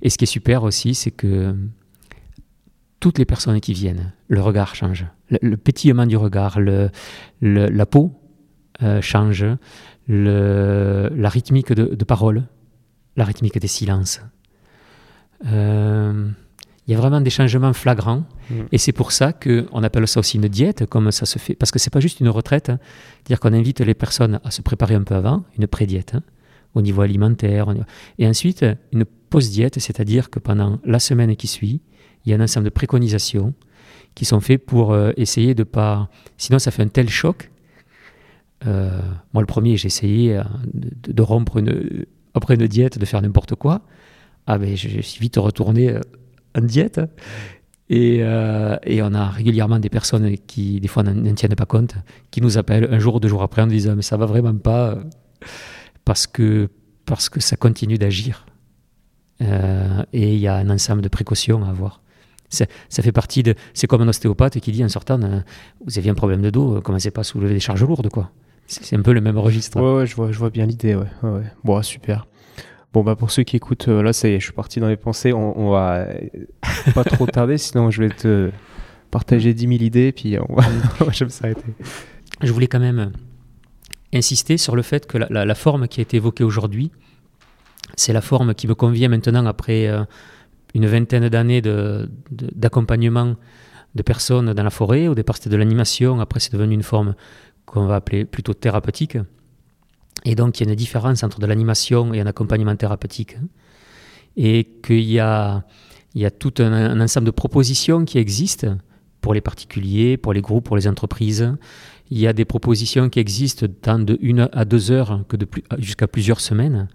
Et ce qui est super aussi, c'est que toutes les personnes qui viennent, le regard change. Le, pétillement du regard, le, la peau euh, change, la rythmique de, parole, la rythmique des silences. Euh, il y a vraiment des changements flagrants. Mm. Et c'est pour ça qu'on appelle ça aussi une diète, comme ça se fait. Parce que c'est pas juste une retraite. Hein. C'est-à-dire qu'on invite les personnes à se préparer un peu avant, une pré-diète. Hein au niveau alimentaire. Et ensuite, une post-diète, c'est-à-dire que pendant la semaine qui suit, il y a un ensemble de préconisations qui sont faites pour euh, essayer de pas... Sinon, ça fait un tel choc. Euh, moi, le premier, j'ai essayé euh, de, rompre une, après une diète, de faire n'importe quoi. Ah ben, je, suis vite retourné en diète. Et, on a régulièrement des personnes qui, des fois, n'en tiennent pas compte, qui nous appellent un jour ou deux jours après en disant Mais ça va vraiment pas parce que, parce que ça continue d'agir. Et il y a un ensemble de précautions à avoir. Ça, fait partie de. C'est comme un ostéopathe qui dit en sortant euh, Vous aviez un problème de dos, commencez pas à soulever des charges lourdes, quoi. C'est un peu le même registre. Ouais, ouais je, vois, je vois bien l'idée, ouais. ouais, Bon, super. Bon, bah pour ceux qui écoutent, euh, là, ça y est, je suis parti dans les pensées. On, va pas trop tarder, sinon je vais te partager 10 000 idées, puis on va, je [LAUGHS] vais s'arrêter. Je voulais quand même insister sur le fait que la, forme qui a été évoquée aujourd'hui, c'est la forme qui me convient maintenant après euh, une vingtaine d'années d'accompagnement de, personnes dans la forêt. Au départ, c'était de l'animation, après, c'est devenu une forme qu'on va appeler plutôt thérapeutique. Et donc, il y a une différence entre de l'animation et un accompagnement thérapeutique. Et qu'il y a, il y a tout un ensemble de propositions qui existent pour les particuliers, pour les groupes, pour les entreprises, il y a des propositions qui existent tant de une à deux heures que jusqu'à plusieurs semaines.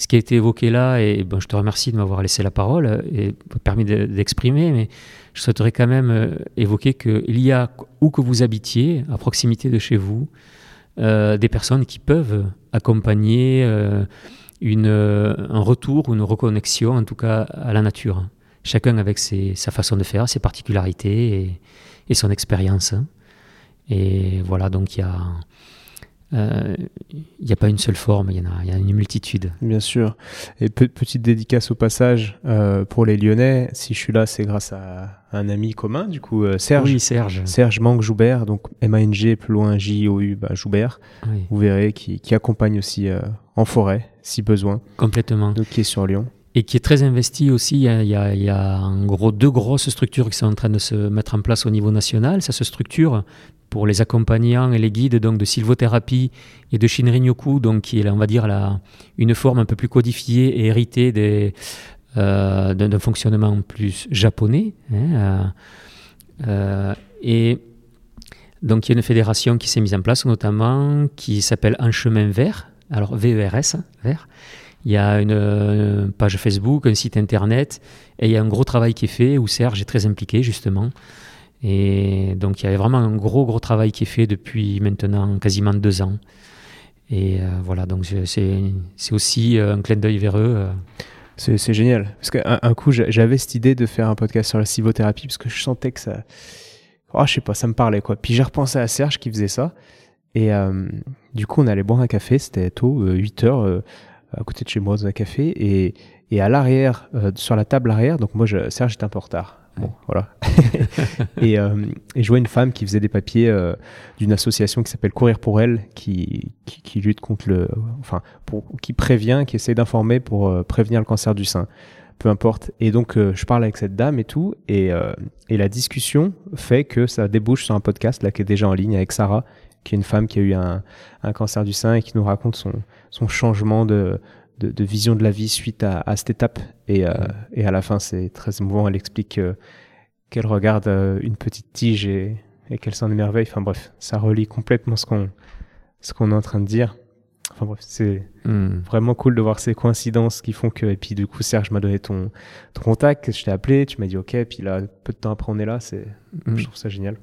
Ce qui a été évoqué là, et bon, je te remercie de m'avoir laissé la parole et permis d'exprimer, mais je souhaiterais quand même euh, évoquer qu'il y a, où que vous habitiez, à proximité de chez vous, euh, des personnes qui peuvent accompagner euh, une, un retour ou une reconnexion, en tout cas, à la nature. Chacun avec sa façon de faire, ses particularités et, et son expérience. Et voilà, donc il y a. Euh, il n'y a pas une seule forme, il y, en a, y a une multitude. Bien sûr. Et petite dédicace au passage euh, pour les Lyonnais. Si je suis là, c'est grâce à un ami commun, du coup, euh, Serge. Oui, Serge. Serge Mang Joubert, donc M-A-N-G, plus loin J-O-U, bah, Joubert. Vous verrez, qui, qui accompagne aussi en forêt, si besoin. Complètement. Donc, qui est sur Lyon et qui est très investi aussi. Il y, a, il, y a, en gros deux grosses structures qui sont en train de se mettre en place au niveau national. Ça se structure pour les accompagnants et les guides donc de sylvothérapie et de Shinrin-yoku, donc qui est, on va dire, la, une forme un peu plus codifiée et héritée euh, d'un, fonctionnement plus japonais. Hein, euh, euh, Et donc il y a une fédération qui s'est mise en place notamment qui s'appelle Un chemin vert, alors VERS, vert. Il y a une page Facebook, un site internet, et il y a un gros travail qui est fait où Serge est très impliqué justement. Et donc il y avait vraiment un gros gros travail qui est fait depuis maintenant quasiment deux ans. Et euh, voilà, donc c'est aussi euh, un clin d'œil vers eux. C'est génial. Parce qu'un coup, j'avais cette idée de faire un podcast sur la civothérapie parce que je sentais que ça. Oh, je sais pas, ça me parlait quoi. Puis j'ai repensé à Serge qui faisait ça. Et du coup, on allait boire un café, c'était tôt, 8 heures à côté de chez moi dans un café et, et à l'arrière, euh, sur la table arrière, donc moi, Serge était un peu en retard. Bon, voilà. [LAUGHS] et, euh, et, je vois une femme qui faisait des papiers euh, d'une association qui s'appelle Courir pour elle, qui, qui, lutte contre le, enfin, pour, qui prévient, qui essaie d'informer pour prévenir le cancer du sein, peu importe. Et donc, je parle avec cette dame et tout, et, et la discussion fait que ça débouche sur un podcast là qui est déjà en ligne avec Sarah, qui est une femme qui a eu un, un cancer du sein et qui nous raconte son, son changement de, de, vision de la vie suite à, à cette étape. Et, euh, et, à la fin, c'est très émouvant. Elle explique qu'elle regarde euh, une petite tige et, et qu'elle s'en émerveille. Enfin bref, ça relie complètement ce qu'on ce qu'on est en train de dire. Enfin bref, c'est hmm. vraiment cool de voir ces coïncidences qui font que. Et puis du coup, Serge m'a donné ton, ton contact, je t'ai appelé, tu m'as dit OK, puis là, peu de temps après, on est là. C'est, hmm. je trouve ça génial.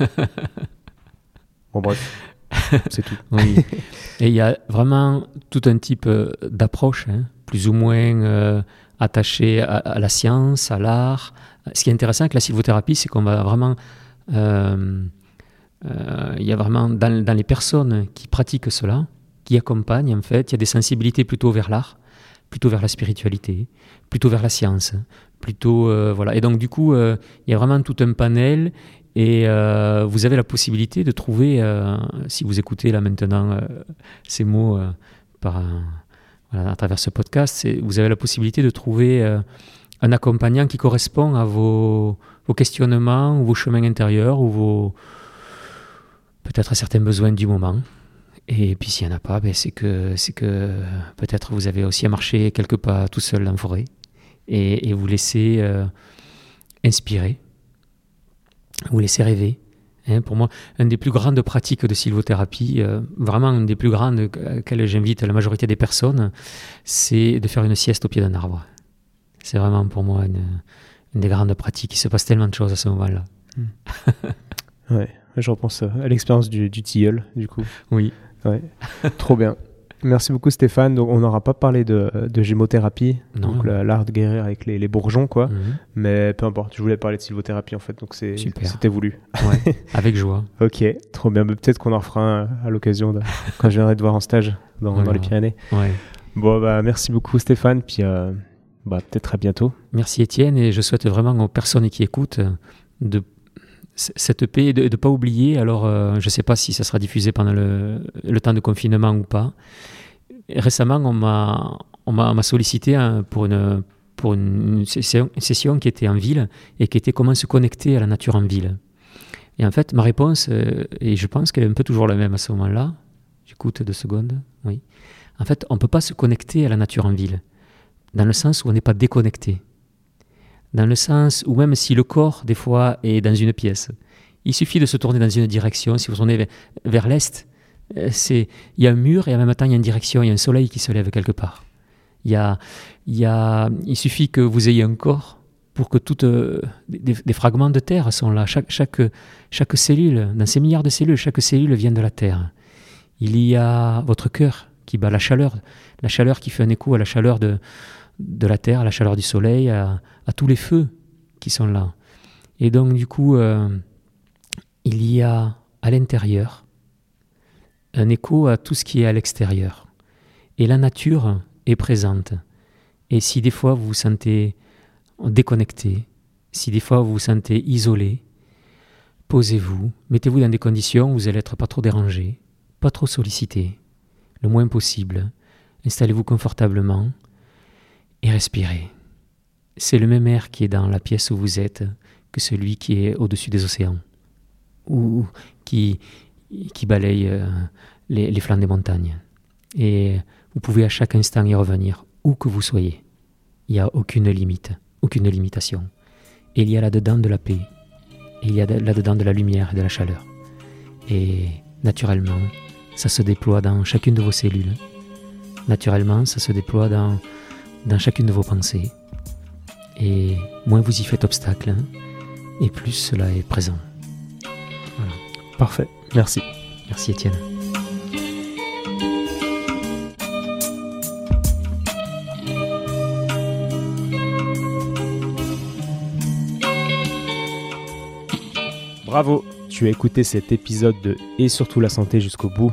[LAUGHS] bon bref. [LAUGHS] C'est tout. Et il y a vraiment tout un type euh, d'approche, hein, plus ou moins euh, à, la science, à l'art. Ce qui est intéressant avec la sylvothérapie, c'est qu'on va vraiment. Euh, il y a vraiment dans, dans, les personnes qui pratiquent cela, qui accompagnent, en fait, il y a des sensibilités plutôt vers l'art, plutôt vers la spiritualité, plutôt vers la science, plutôt voilà. Et donc du coup, il y a vraiment tout un panel et euh, vous avez la possibilité de trouver, euh, si vous écoutez là maintenant euh, ces mots par, à travers ce podcast, vous avez la possibilité de trouver un accompagnant qui correspond à vos, questionnements vos chemins intérieurs ou vos peut-être à certains besoins du moment. Et puis s'il n'y en a pas, ben c'est que, que peut-être vous avez aussi à marcher quelque part tout seul en forêt et vous laisser inspirer vous laisser rêver. Hein, pour moi, une des plus grandes pratiques de sylvothérapie, euh, vraiment une des plus grandes à laquelle j'invite la majorité des personnes, c'est de faire une sieste au pied d'un arbre. C'est vraiment pour moi une, des grandes pratiques. Il se passe tellement de choses à ce moment-là. Hmm. [LAUGHS] ouais, je repense à l'expérience du, du tilleul, du coup. Oui. Ouais. Trop bien. Merci beaucoup Stéphane. Donc, on n'aura pas parlé de, de gémothérapie, donc l'art de guérir avec les, les bourgeons, quoi. Mhm. Mais peu importe, je voulais parler de sylvothérapie en fait, donc c'était voulu. [LAUGHS] avec joie. ok, trop bien. Peut-être qu'on en refera à l'occasion [LAUGHS] quand je viendrai te voir en stage dans, dans les Pyrénées. Ouais. Bon, bah, merci beaucoup Stéphane, puis euh, bah, peut-être à bientôt. Merci Étienne, et je souhaite vraiment aux personnes qui écoutent de cette paix de ne pas oublier. Alors, euh, je ne sais pas si ça sera diffusé pendant le, temps de confinement ou pas. Récemment, on m'a, sollicité pour, une, pour une, session, qui était en ville et qui était comment se connecter à la nature en ville. Et en fait, ma réponse, euh, et je pense qu'elle est un peu toujours la même à ce moment-là, j'écoute deux secondes, oui. En fait, on ne peut pas se connecter à la nature en ville, dans le sens où on n'est pas déconnecté dans le sens où même si le corps, des fois, est dans une pièce, il suffit de se tourner dans une direction. Si vous tournez vers, l'est, euh, c'est il y a un mur et en même temps il y a une direction, il y a un soleil qui se lève quelque part. Il, y a, il, y a, il suffit que vous ayez un corps pour que toutes euh, des, fragments de terre sont là. Chaque, chaque, chaque cellule, dans ces milliards de cellules, chaque cellule vient de la terre. Il y a votre cœur qui bat la chaleur, la chaleur qui fait un écho à la chaleur de, de la terre, à la chaleur du soleil, à, tous les feux qui sont là. Et donc du coup, euh, il y a à l'intérieur un écho à tout ce qui est à l'extérieur. Et la nature est présente. Et si des fois vous vous sentez déconnecté, si des fois vous vous sentez isolé, posez-vous, mettez-vous dans des conditions où vous allez être pas trop dérangé, pas trop sollicité, le moins possible. Installez-vous confortablement, et respirez. C'est le même air qui est dans la pièce où vous êtes que celui qui est au-dessus des océans ou qui, qui balaye euh, les, les flancs des montagnes. Et vous pouvez à chaque instant y revenir, où que vous soyez. Il n'y a aucune limite, aucune limitation. Et il y a là-dedans de la paix il y a là-dedans de la lumière et de la chaleur. Et naturellement, ça se déploie dans chacune de vos cellules. Naturellement, ça se déploie dans, dans chacune de vos pensées. Et moins vous y faites obstacle, hein, et plus cela est présent. Voilà. Parfait, merci. Merci Étienne. Bravo, tu as écouté cet épisode de Et surtout la santé jusqu'au bout.